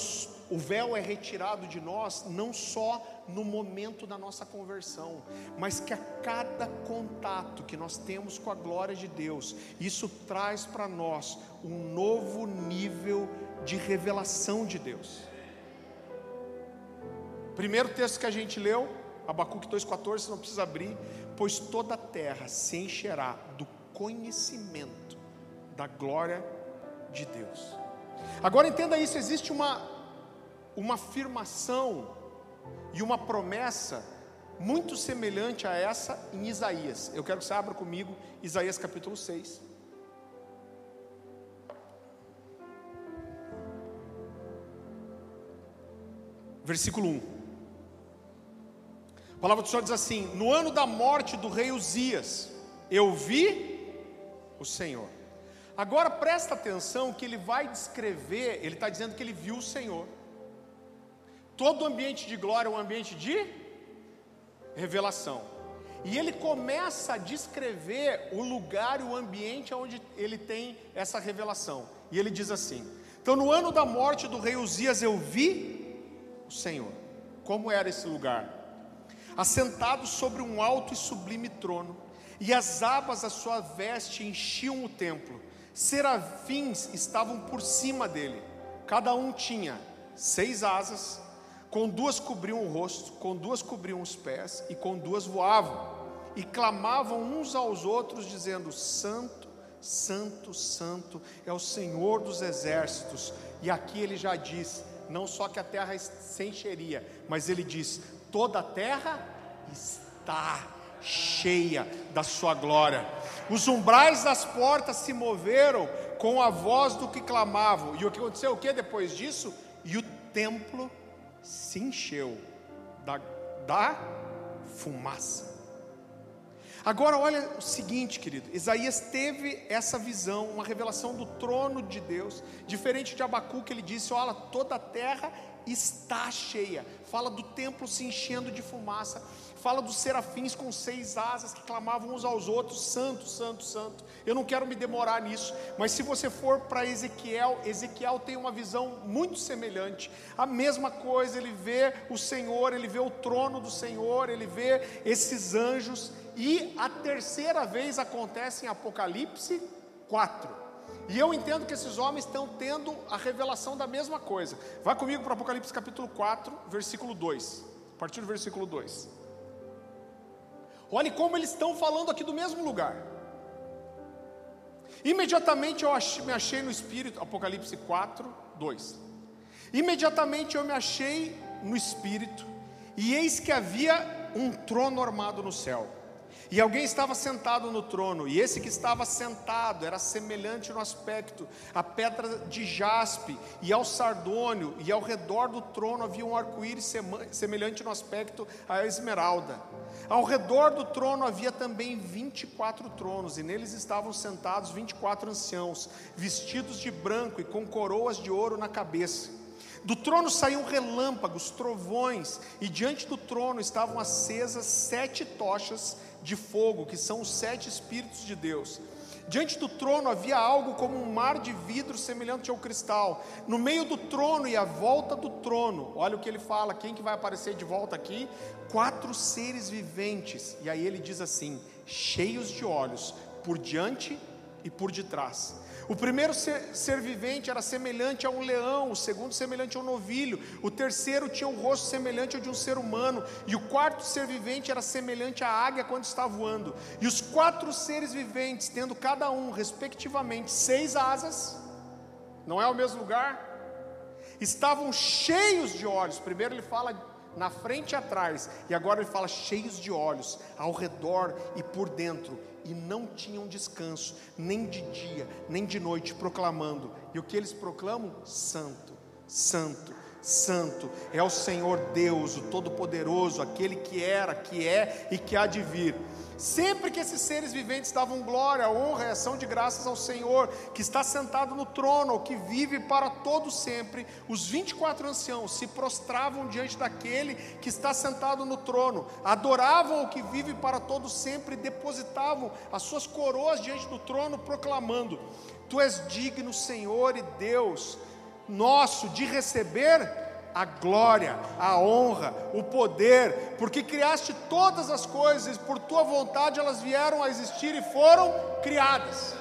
Speaker 1: o véu é retirado de nós não só no momento da nossa conversão, mas que a cada contato que nós temos com a glória de Deus, isso traz para nós um novo nível de revelação de Deus. Primeiro texto que a gente leu, Abacuque 2,14, você não precisa abrir, pois toda a terra se encherá do conhecimento da glória de Deus. Agora entenda isso: existe uma, uma afirmação e uma promessa muito semelhante a essa em Isaías. Eu quero que você abra comigo Isaías capítulo 6. Versículo 1. A palavra do Senhor diz assim: No ano da morte do rei Uzias, eu vi o Senhor. Agora presta atenção que ele vai descrever, ele está dizendo que ele viu o Senhor. Todo ambiente de glória é um ambiente de revelação. E ele começa a descrever o lugar e o ambiente onde ele tem essa revelação. E ele diz assim: Então, no ano da morte do rei Uzias, eu vi o Senhor. Como era esse lugar? Assentado sobre um alto e sublime trono, e as abas da sua veste enchiam o templo serafins estavam por cima dele, cada um tinha seis asas, com duas cobriam o rosto, com duas cobriam os pés, e com duas voavam, e clamavam uns aos outros, dizendo: Santo, Santo, Santo é o Senhor dos exércitos. E aqui ele já diz: não só que a terra se encheria, mas ele diz: toda a terra está cheia da sua glória. Os umbrais das portas se moveram com a voz do que clamavam. E o que aconteceu o que depois disso? E o templo se encheu da, da fumaça. Agora olha o seguinte, querido, Isaías teve essa visão, uma revelação do trono de Deus, diferente de Abacuque, ele disse: olha, toda a terra está cheia. Fala do templo se enchendo de fumaça fala dos serafins com seis asas que clamavam uns aos outros: Santo, Santo, Santo. Eu não quero me demorar nisso, mas se você for para Ezequiel, Ezequiel tem uma visão muito semelhante. A mesma coisa, ele vê o Senhor, ele vê o trono do Senhor, ele vê esses anjos, e a terceira vez acontece em Apocalipse 4. E eu entendo que esses homens estão tendo a revelação da mesma coisa. Vai comigo para Apocalipse capítulo 4, versículo 2. A partir do versículo 2. Olhe como eles estão falando aqui do mesmo lugar. Imediatamente eu me achei no Espírito, Apocalipse 4, 2. Imediatamente eu me achei no Espírito, e eis que havia um trono armado no céu e alguém estava sentado no trono, e esse que estava sentado era semelhante no aspecto à pedra de jaspe e ao sardônio, e ao redor do trono havia um arco-íris semelhante no aspecto à esmeralda. Ao redor do trono havia também 24 tronos, e neles estavam sentados 24 anciãos, vestidos de branco e com coroas de ouro na cabeça. Do trono saíam relâmpagos, trovões, e diante do trono estavam acesas sete tochas de fogo, que são os sete Espíritos de Deus. Diante do trono havia algo como um mar de vidro semelhante ao cristal. No meio do trono e à volta do trono, olha o que ele fala: quem que vai aparecer de volta aqui? Quatro seres viventes. E aí ele diz assim: cheios de olhos, por diante e por detrás. O primeiro ser, ser, vivente era semelhante a um leão, o segundo semelhante a um novilho, o terceiro tinha um rosto semelhante ao de um ser humano, e o quarto ser vivente era semelhante à águia quando está voando. E os quatro seres viventes, tendo cada um, respectivamente, seis asas, não é o mesmo lugar? Estavam cheios de olhos. Primeiro ele fala na frente e atrás, e agora ele fala cheios de olhos, ao redor e por dentro e não tinham descanso, nem de dia, nem de noite, proclamando. E o que eles proclamam? Santo, Santo, Santo é o Senhor Deus, o Todo-Poderoso, aquele que era, que é e que há de vir. Sempre que esses seres viventes davam glória, honra e ação de graças ao Senhor, que está sentado no trono, que vive para todo sempre, os 24 anciãos se prostravam diante daquele que está sentado no trono, adoravam o que vive para todo sempre e depositavam as suas coroas diante do trono, proclamando: Tu és digno, Senhor e Deus nosso, de receber a glória, a honra, o poder, porque criaste todas as coisas, por tua vontade elas vieram a existir e foram criadas.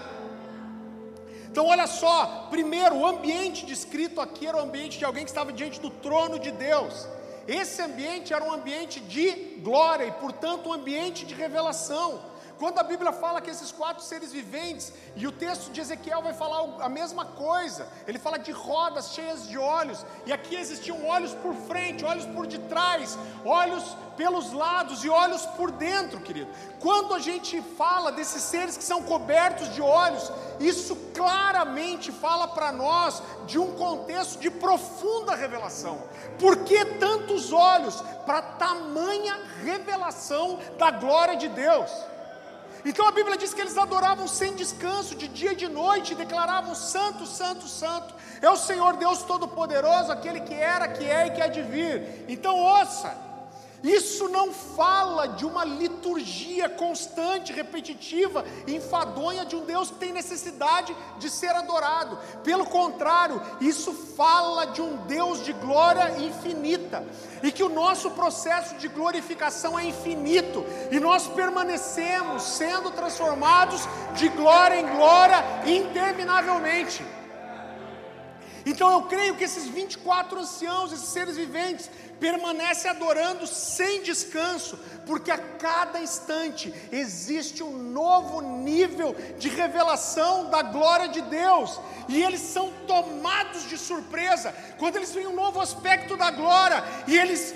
Speaker 1: Então, olha só, primeiro, o ambiente descrito aqui era o ambiente de alguém que estava diante do trono de Deus. Esse ambiente era um ambiente de glória e, portanto, um ambiente de revelação. Quando a Bíblia fala que esses quatro seres viventes, e o texto de Ezequiel vai falar a mesma coisa, ele fala de rodas cheias de olhos, e aqui existiam olhos por frente, olhos por detrás, olhos pelos lados e olhos por dentro, querido. Quando a gente fala desses seres que são cobertos de olhos, isso claramente fala para nós de um contexto de profunda revelação. Por que tantos olhos? Para tamanha revelação da glória de Deus. Então a Bíblia diz que eles adoravam sem descanso, de dia e de noite, e declaravam: Santo, Santo, Santo, é o Senhor Deus Todo-Poderoso, aquele que era, que é e que há de vir. Então ouça, isso não fala de uma liturgia constante, repetitiva, enfadonha de um Deus que tem necessidade de ser adorado. Pelo contrário, isso fala de um Deus de glória infinita. E que o nosso processo de glorificação é infinito. E nós permanecemos sendo transformados de glória em glória interminavelmente. Então eu creio que esses 24 anciãos, esses seres viventes, permanecem adorando sem descanso, porque a cada instante existe um novo nível de revelação da glória de Deus, e eles são tomados de surpresa quando eles veem um novo aspecto da glória, e eles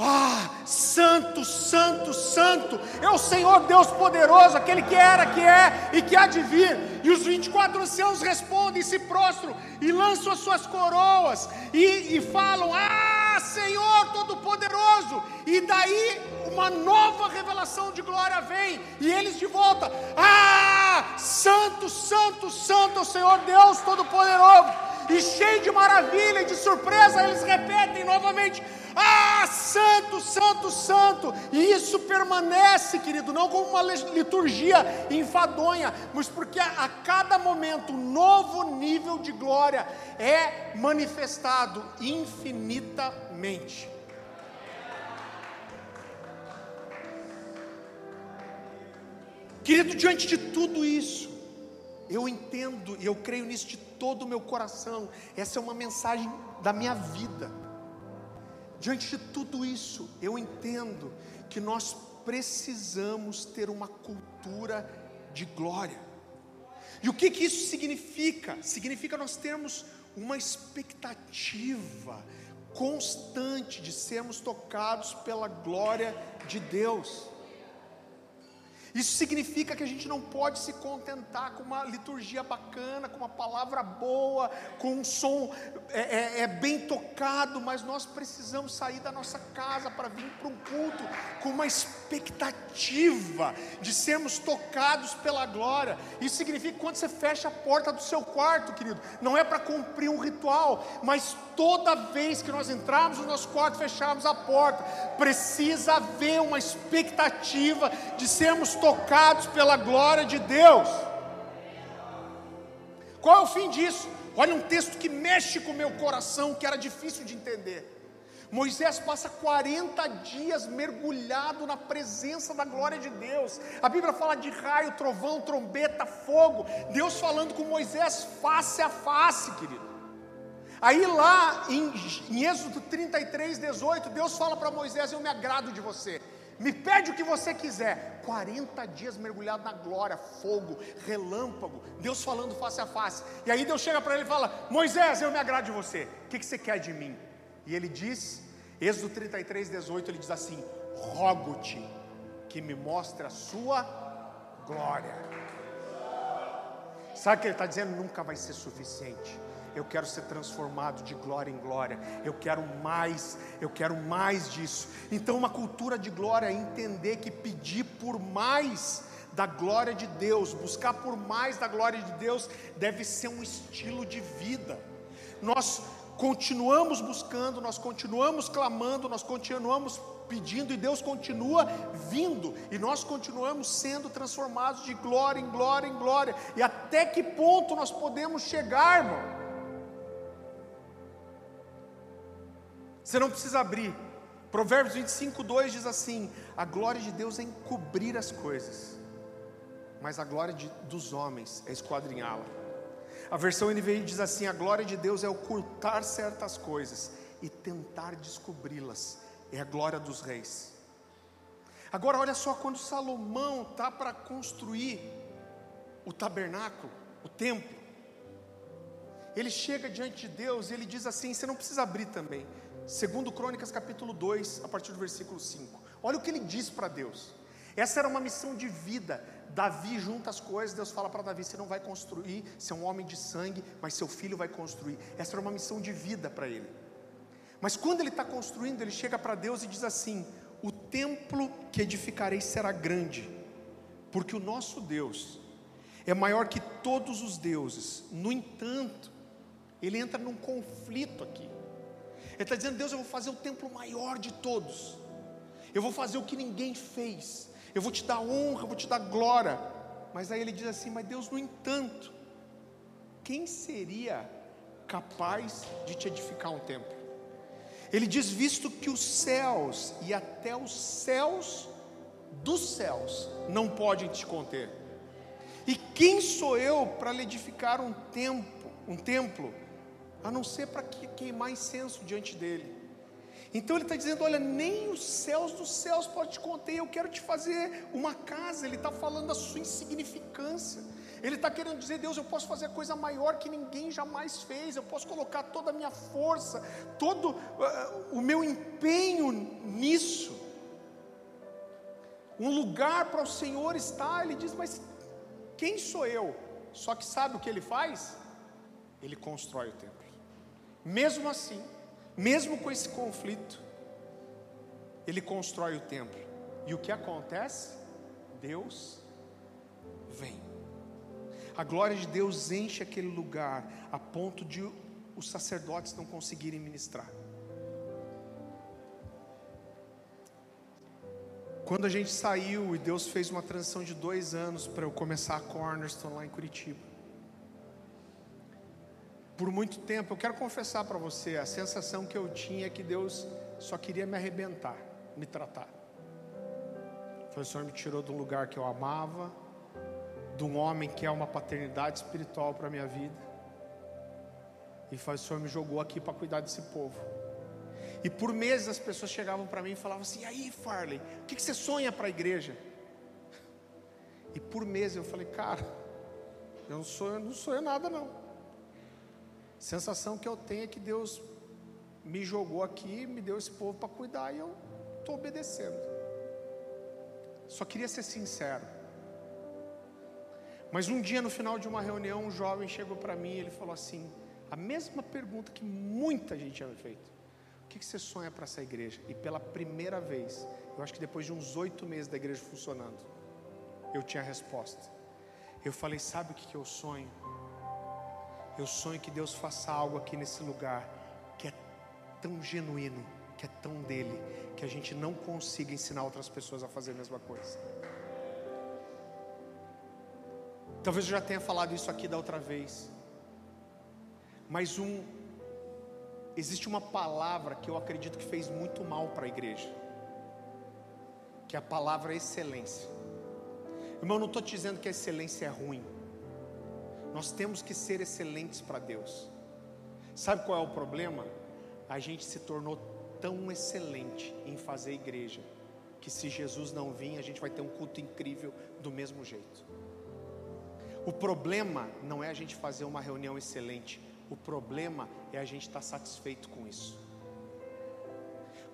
Speaker 1: ah, santo, santo, santo, é o Senhor Deus poderoso, aquele que era, que é e que há de vir. E os 24 anciãos respondem, se prostram e lançam as suas coroas e, e falam: Ah, Senhor Todo-Poderoso. E daí uma nova revelação de glória vem, e eles de volta: Ah, santo, santo, santo, Senhor Deus Todo-Poderoso. E cheio de maravilha e de surpresa, eles repetem novamente: ah, santo, santo, santo. E isso permanece, querido, não como uma liturgia enfadonha, mas porque a, cada momento um novo nível de glória é manifestado infinitamente. Querido, diante de tudo isso, eu entendo e eu creio nisso de todo o meu coração. Essa é uma mensagem da minha vida. Diante de tudo isso, eu entendo que nós precisamos ter uma cultura de glória. E o que, que isso significa? Significa nós termos uma expectativa constante de sermos tocados pela glória de Deus. Isso significa que a gente não pode se contentar com uma liturgia bacana, com uma palavra boa, com um som é, é, é bem tocado, mas nós precisamos sair da nossa casa para vir para um culto com uma expectativa de sermos tocados pela glória. Isso significa que quando você fecha a porta do seu quarto, querido, não é para cumprir um ritual, mas toda vez que nós entrarmos no nosso quarto, fecharmos a porta, precisa haver uma expectativa de sermos tocados pela glória de Deus. Qual é o fim disso? Olha um texto que mexe com o meu coração, que era difícil de entender. Moisés passa 40 dias mergulhado na presença da glória de Deus. A Bíblia fala de raio, trovão, trombeta, fogo. Deus falando com Moisés face a face, querido. Aí lá em, em Êxodo 33, 18, Deus fala para Moisés: Eu me agrado de você me pede o que você quiser. 40 dias mergulhado na glória, fogo, relâmpago, Deus falando face a face. E aí Deus chega para ele e fala: Moisés, eu me agrado de você, o que, que você quer de mim? E ele diz, Êxodo 33, 18, ele diz assim: Rogo-te que me mostre a sua glória. Sabe o que ele está dizendo? Nunca vai ser suficiente. Eu quero ser transformado de glória em glória, eu quero mais, eu quero mais disso. Então, uma cultura de glória é entender que pedir por mais da glória de Deus, buscar por mais da glória de Deus, deve ser um estilo de vida. Nós continuamos buscando, nós continuamos clamando, nós continuamos pedindo e Deus continua vindo e nós continuamos sendo transformados de glória em glória em glória. E até que ponto nós podemos chegar, irmão? Você não precisa abrir. Provérbios 25, 2 diz assim: A glória de Deus é encobrir as coisas, mas a glória de, dos homens é esquadrinhá-la. A versão NVI diz assim: A glória de Deus é ocultar certas coisas e tentar descobri-las é a glória dos reis. Agora, olha só, quando Salomão está para construir o tabernáculo, o templo, ele chega diante de Deus e ele diz assim: você não precisa abrir também. Segundo Crônicas capítulo 2, a partir do versículo 5. Olha o que ele diz para Deus. Essa era uma missão de vida. Davi junta as coisas, Deus fala para Davi: você não vai construir, você é um homem de sangue, mas seu filho vai construir. Essa era uma missão de vida para ele. Mas quando ele está construindo, ele chega para Deus e diz assim: O templo que edificarei será grande, porque o nosso Deus é maior que todos os deuses. No entanto, ele entra num conflito aqui. Ele está dizendo: Deus, eu vou fazer o templo maior de todos, eu vou fazer o que ninguém fez, eu vou te dar honra, eu vou te dar glória. Mas aí ele diz assim: Mas Deus, no entanto, quem seria capaz de te edificar um templo? Ele diz: visto que os céus e até os céus dos céus não podem te conter. E quem sou eu para lhe edificar um templo, um templo, a não ser para queimar incenso diante dele? Então ele está dizendo: olha, nem os céus dos céus podem te conter. Eu quero te fazer uma casa. Ele está falando da sua insignificância. Ele está querendo dizer, Deus, eu posso fazer a coisa maior que ninguém jamais fez, eu posso colocar toda a minha força, todo uh, o meu empenho nisso. Um lugar para o Senhor estar, ele diz, mas quem sou eu? Só que sabe o que ele faz? Ele constrói o templo. Mesmo assim, mesmo com esse conflito, ele constrói o templo. E o que acontece? Deus vem. A glória de Deus enche aquele lugar a ponto de os sacerdotes não conseguirem ministrar. Quando a gente saiu e Deus fez uma transição de dois anos para eu começar a Cornerstone lá em Curitiba. Por muito tempo, eu quero confessar para você, a sensação que eu tinha é que Deus só queria me arrebentar, me tratar. Foi o Senhor me tirou de um lugar que eu amava, de um homem que é uma paternidade espiritual para a minha vida. E faz, o Senhor me jogou aqui para cuidar desse povo. E por meses as pessoas chegavam para mim e falavam assim: e aí, Farley, o que, que você sonha para a igreja? E por meses eu falei: cara, eu não sonho, não sonho nada não. Sensação que eu tenho é que Deus me jogou aqui, me deu esse povo para cuidar e eu estou obedecendo. Só queria ser sincero. Mas um dia, no final de uma reunião, um jovem chegou para mim e ele falou assim: a mesma pergunta que muita gente tinha feito: o que você sonha para essa igreja? E pela primeira vez, eu acho que depois de uns oito meses da igreja funcionando, eu tinha a resposta. Eu falei: sabe o que eu sonho? Eu sonho que Deus faça algo aqui nesse lugar que é tão genuíno, que é tão dele, que a gente não consiga ensinar outras pessoas a fazer a mesma coisa. Talvez eu já tenha falado isso aqui da outra vez. Mas um existe uma palavra que eu acredito que fez muito mal para a igreja. Que é a palavra excelência. Irmão, não estou dizendo que a excelência é ruim. Nós temos que ser excelentes para Deus. Sabe qual é o problema? A gente se tornou tão excelente em fazer igreja que se Jesus não vir, a gente vai ter um culto incrível do mesmo jeito. O problema não é a gente fazer uma reunião excelente, o problema é a gente estar satisfeito com isso.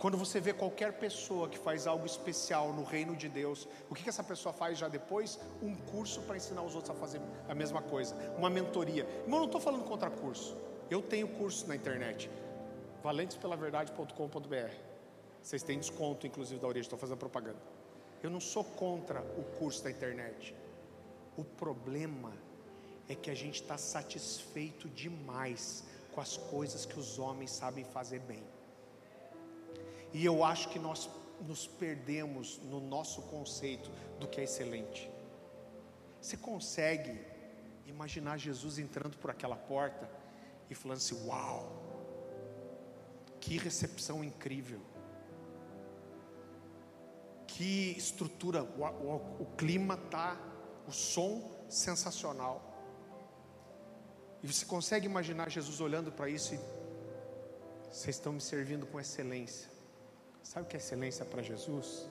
Speaker 1: Quando você vê qualquer pessoa que faz algo especial no reino de Deus, o que, que essa pessoa faz já depois? Um curso para ensinar os outros a fazer a mesma coisa, uma mentoria. Irmão, não estou falando contra curso, Eu tenho curso na internet, valentespelaverdade.com.br. Vocês têm desconto, inclusive, da origem, estou fazendo propaganda. Eu não sou contra o curso da internet. O problema é que a gente está satisfeito demais com as coisas que os homens sabem fazer bem. E eu acho que nós nos perdemos no nosso conceito do que é excelente. Você consegue imaginar Jesus entrando por aquela porta e falando assim: Uau, que recepção incrível, que estrutura, o, o, o clima tá, o som sensacional. E você consegue imaginar Jesus olhando para isso e vocês estão me servindo com excelência. Sabe o que é excelência para Jesus?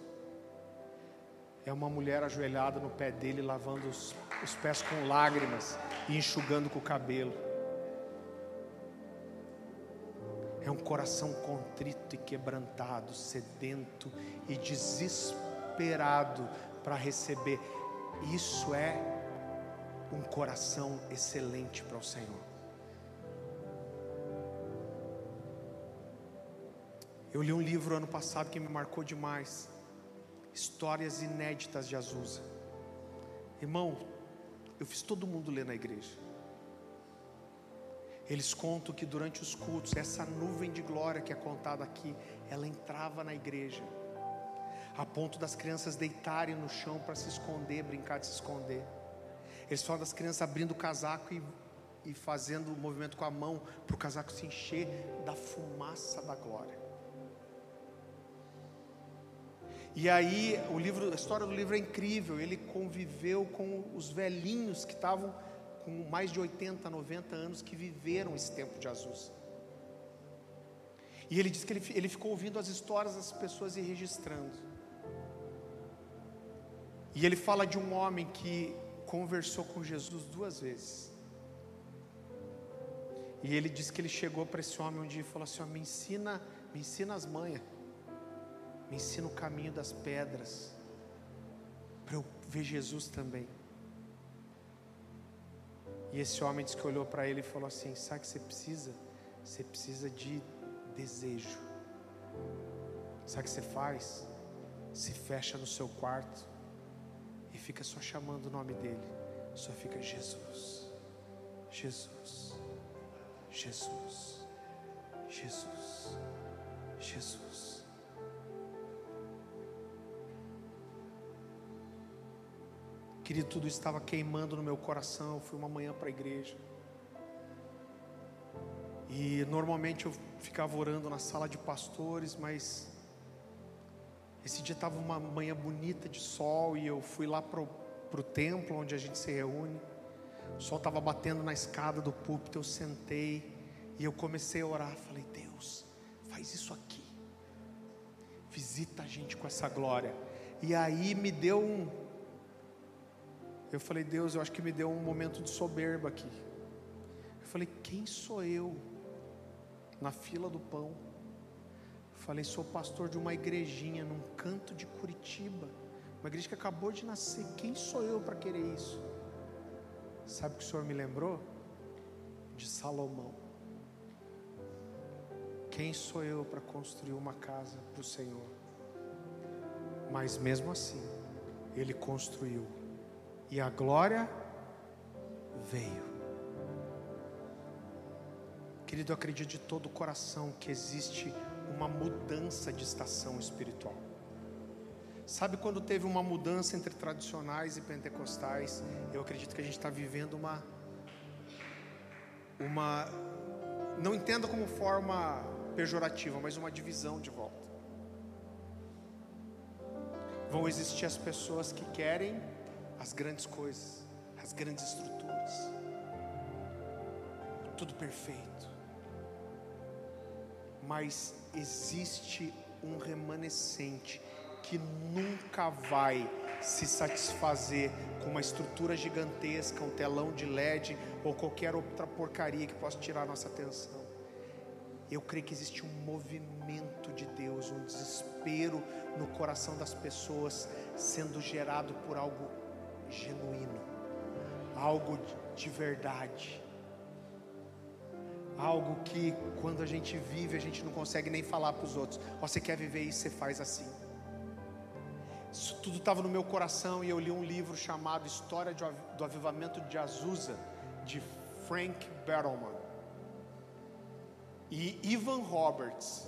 Speaker 1: É uma mulher ajoelhada no pé dele, lavando os, os pés com lágrimas e enxugando com o cabelo. É um coração contrito e quebrantado, sedento e desesperado para receber. Isso é um coração excelente para o Senhor. Eu li um livro ano passado que me marcou demais. Histórias inéditas de Azusa. Irmão, eu fiz todo mundo ler na igreja. Eles contam que durante os cultos, essa nuvem de glória que é contada aqui, ela entrava na igreja, a ponto das crianças deitarem no chão para se esconder, brincar de se esconder. Eles falam das crianças abrindo o casaco e, e fazendo o movimento com a mão para o casaco se encher da fumaça da glória. E aí, o livro, a história do livro é incrível. Ele conviveu com os velhinhos que estavam com mais de 80, 90 anos que viveram esse tempo de Azusa. E ele diz que ele, ele ficou ouvindo as histórias das pessoas e registrando. E ele fala de um homem que conversou com Jesus duas vezes. E ele diz que ele chegou para esse homem um dia e falou assim: Me ensina, me ensina as manhas me ensina o caminho das pedras, para eu ver Jesus também. E esse homem disse que olhou para ele e falou assim: Sabe o que você precisa? Você precisa de desejo. Sabe o que você faz? Se fecha no seu quarto e fica só chamando o nome dele. Só fica Jesus, Jesus, Jesus, Jesus, Jesus. Querido, tudo estava queimando no meu coração. Fui uma manhã para a igreja. E normalmente eu ficava orando na sala de pastores, mas esse dia estava uma manhã bonita de sol e eu fui lá para o templo onde a gente se reúne. O sol estava batendo na escada do púlpito, eu sentei e eu comecei a orar. Falei, Deus, faz isso aqui. Visita a gente com essa glória. E aí me deu um, eu falei, Deus, eu acho que me deu um momento de soberba aqui. Eu falei, quem sou eu na fila do pão? Eu falei, sou pastor de uma igrejinha num canto de Curitiba, uma igreja que acabou de nascer. Quem sou eu para querer isso? Sabe o que o Senhor me lembrou? De Salomão. Quem sou eu para construir uma casa para o Senhor? Mas mesmo assim, ele construiu e a glória veio. Querido, eu acredito de todo o coração que existe uma mudança de estação espiritual. Sabe quando teve uma mudança entre tradicionais e pentecostais? Eu acredito que a gente está vivendo uma. Uma. Não entenda como forma pejorativa, mas uma divisão de volta. Vão existir as pessoas que querem as grandes coisas, as grandes estruturas, tudo perfeito. Mas existe um remanescente que nunca vai se satisfazer com uma estrutura gigantesca, um telão de LED ou qualquer outra porcaria que possa tirar nossa atenção. Eu creio que existe um movimento de Deus, um desespero no coração das pessoas sendo gerado por algo genuíno, algo de verdade, algo que quando a gente vive, a gente não consegue nem falar para os outros. Ó, você quer viver isso, você faz assim. Isso tudo estava no meu coração e eu li um livro chamado História do Avivamento de Azusa, de Frank Battleman. E Ivan Roberts,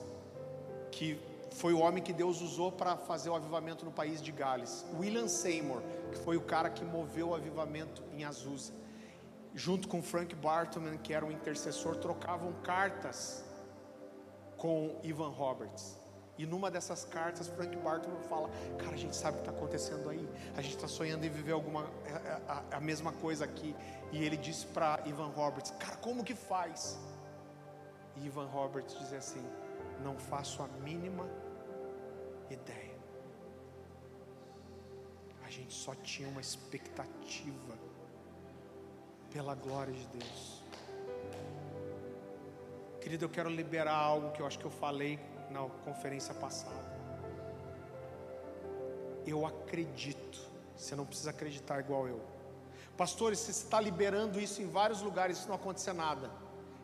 Speaker 1: que foi o homem que Deus usou para fazer o avivamento no país de Gales. William Seymour, que foi o cara que moveu o avivamento em Azusa junto com Frank Bartman, que era um intercessor, trocavam cartas com Ivan Roberts. E numa dessas cartas, Frank Bartman fala: Cara, a gente sabe o que está acontecendo aí. A gente está sonhando em viver alguma a, é, é, a, a mesma coisa aqui. E ele disse para Ivan Roberts: Cara, como que faz? E Ivan Roberts diz assim: Não faço a mínima ideia. A gente só tinha uma expectativa pela glória de Deus. Querido, eu quero liberar algo que eu acho que eu falei na conferência passada. Eu acredito, você não precisa acreditar igual eu. Pastores, você está liberando isso em vários lugares, isso não acontecer nada.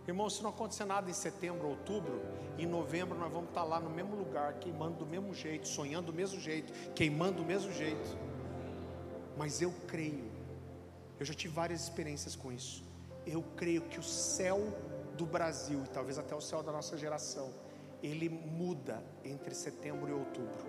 Speaker 1: Irmão, se não acontecer nada em setembro, outubro, em novembro nós vamos estar lá no mesmo lugar, queimando do mesmo jeito, sonhando do mesmo jeito, queimando do mesmo jeito. Mas eu creio eu já tive várias experiências com isso. Eu creio que o céu do Brasil, e talvez até o céu da nossa geração, ele muda entre setembro e outubro.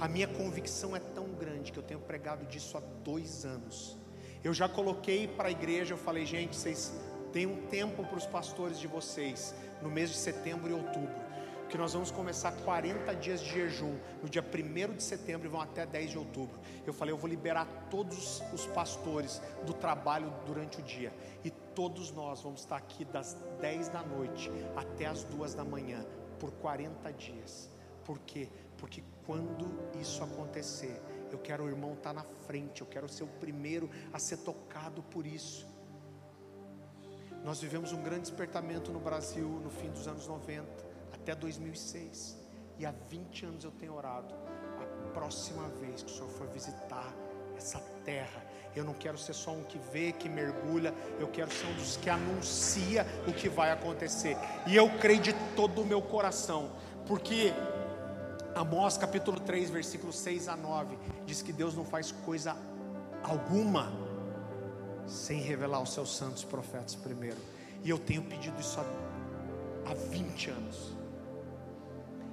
Speaker 1: A minha convicção é tão grande que eu tenho pregado disso há dois anos. Eu já coloquei para a igreja, eu falei, gente, vocês têm um tempo para os pastores de vocês, no mês de setembro e outubro que nós vamos começar 40 dias de jejum no dia 1 de setembro e vão até 10 de outubro. Eu falei, eu vou liberar todos os pastores do trabalho durante o dia. E todos nós vamos estar aqui das 10 da noite até as 2 da manhã por 40 dias. Por quê? Porque quando isso acontecer, eu quero o irmão estar na frente, eu quero ser o primeiro a ser tocado por isso. Nós vivemos um grande despertamento no Brasil no fim dos anos 90 até 2006. E há 20 anos eu tenho orado. A próxima vez que o Senhor for visitar essa terra, eu não quero ser só um que vê, que mergulha, eu quero ser um dos que anuncia o que vai acontecer. E eu creio de todo o meu coração, porque Amós capítulo 3, versículos 6 a 9, diz que Deus não faz coisa alguma sem revelar os seus santos profetas primeiro. E eu tenho pedido isso há, há 20 anos.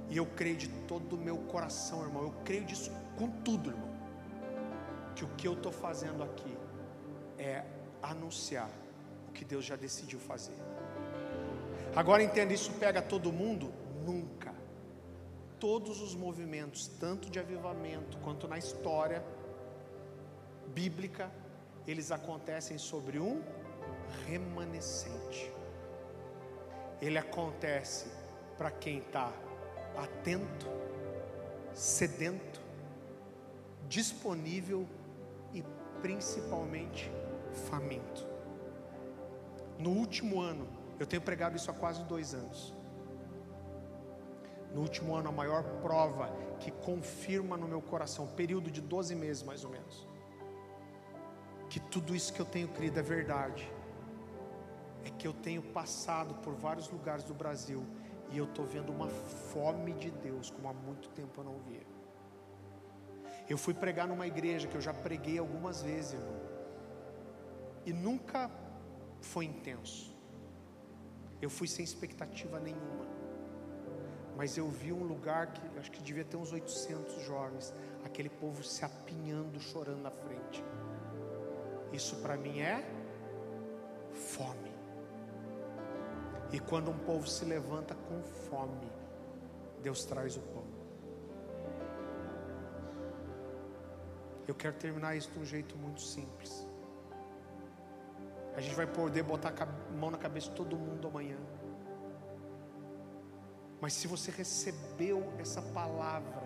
Speaker 1: E eu creio de todo o meu coração, irmão. Eu creio disso com tudo, irmão. Que o que eu estou fazendo aqui é anunciar o que Deus já decidiu fazer. Agora entenda, isso pega todo mundo? Nunca. Todos os movimentos, tanto de avivamento quanto na história bíblica, eles acontecem sobre um remanescente. Ele acontece para quem está atento, sedento, disponível e principalmente faminto. No último ano, eu tenho pregado isso há quase dois anos. No último ano, a maior prova que confirma no meu coração, período de 12 meses mais ou menos, que tudo isso que eu tenho crido é verdade, é que eu tenho passado por vários lugares do Brasil e eu estou vendo uma fome de Deus como há muito tempo eu não via. Eu fui pregar numa igreja que eu já preguei algumas vezes, irmão. E nunca foi intenso. Eu fui sem expectativa nenhuma. Mas eu vi um lugar que acho que devia ter uns 800 jovens, aquele povo se apinhando, chorando na frente. Isso para mim é fome. E quando um povo se levanta com fome, Deus traz o pão. Eu quero terminar isso de um jeito muito simples. A gente vai poder botar a mão na cabeça de todo mundo amanhã. Mas se você recebeu essa palavra,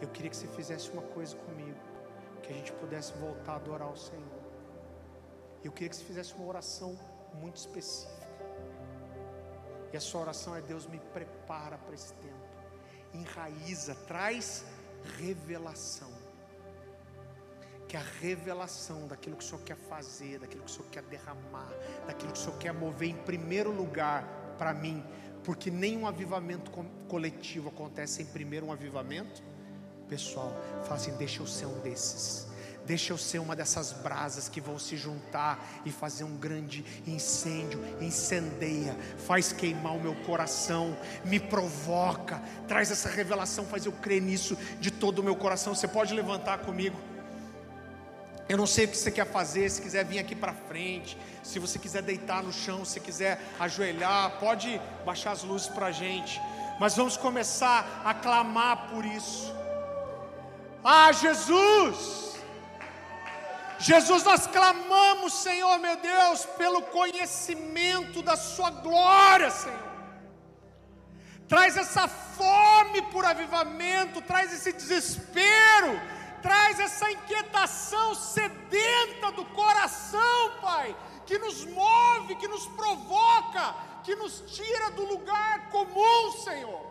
Speaker 1: eu queria que você fizesse uma coisa comigo, que a gente pudesse voltar a adorar o Senhor. Eu queria que você fizesse uma oração muito específica. E a sua oração é: Deus me prepara para esse tempo. Enraiza, traz revelação. que a revelação daquilo que o Senhor quer fazer, daquilo que o Senhor quer derramar, daquilo que o Senhor quer mover em primeiro lugar para mim, porque nenhum avivamento coletivo acontece sem primeiro um avivamento pessoal. Fala assim: deixa eu ser um desses. Deixa eu ser uma dessas brasas que vão se juntar e fazer um grande incêndio. Incendeia, faz queimar o meu coração, me provoca, traz essa revelação, faz eu crer nisso de todo o meu coração. Você pode levantar comigo. Eu não sei o que você quer fazer, se quiser vir aqui para frente, se você quiser deitar no chão, se quiser ajoelhar, pode baixar as luzes para gente. Mas vamos começar a clamar por isso. Ah, Jesus! Jesus, nós clamamos, Senhor, meu Deus, pelo conhecimento da Sua glória, Senhor. Traz essa fome por avivamento, traz esse desespero, traz essa inquietação sedenta do coração, Pai, que nos move, que nos provoca, que nos tira do lugar comum, Senhor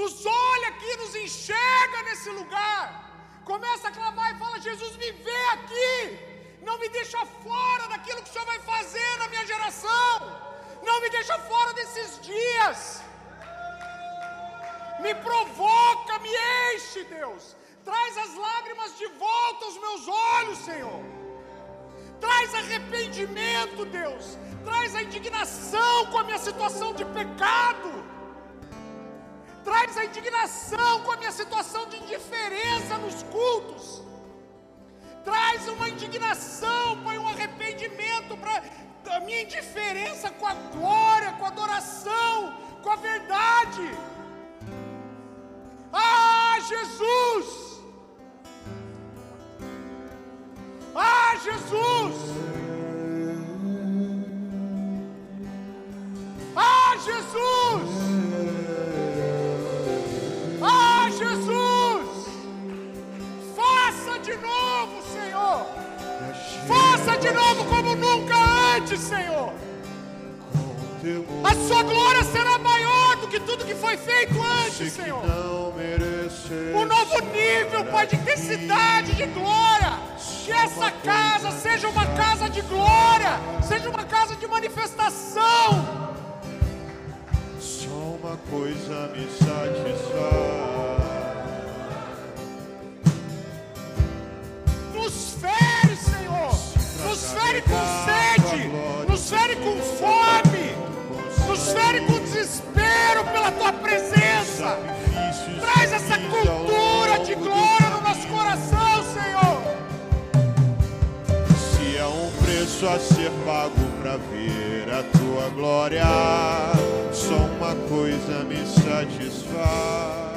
Speaker 1: nos olha aqui, nos enxerga nesse lugar. Começa a clamar e fala: Jesus, me vê aqui. Não me deixa fora daquilo que o Senhor vai fazer na minha geração. Não me deixa fora desses dias. Me provoca, me enche, Deus. Traz as lágrimas de volta aos meus olhos, Senhor. Traz arrependimento, Deus. Traz a indignação com a minha situação de pecado traz a indignação com a minha situação de indiferença nos cultos. Traz uma indignação, Pai, um arrependimento para a minha indiferença com a glória, com a adoração, com a verdade. Ah, Jesus! Ah, Jesus! De novo como nunca antes, Senhor. A sua glória será maior do que tudo que foi feito antes, Senhor. Um novo nível, Pai, de intensidade, de glória. Que essa casa seja uma casa de glória, seja uma casa de manifestação.
Speaker 2: Só uma coisa me satisfaz.
Speaker 1: Nos fere com sede, nos fere com fome, nos fere com desespero pela tua presença. Traz essa cultura de glória no nosso coração, Senhor.
Speaker 2: Se é um preço a ser pago para ver a tua glória, só uma coisa me satisfaz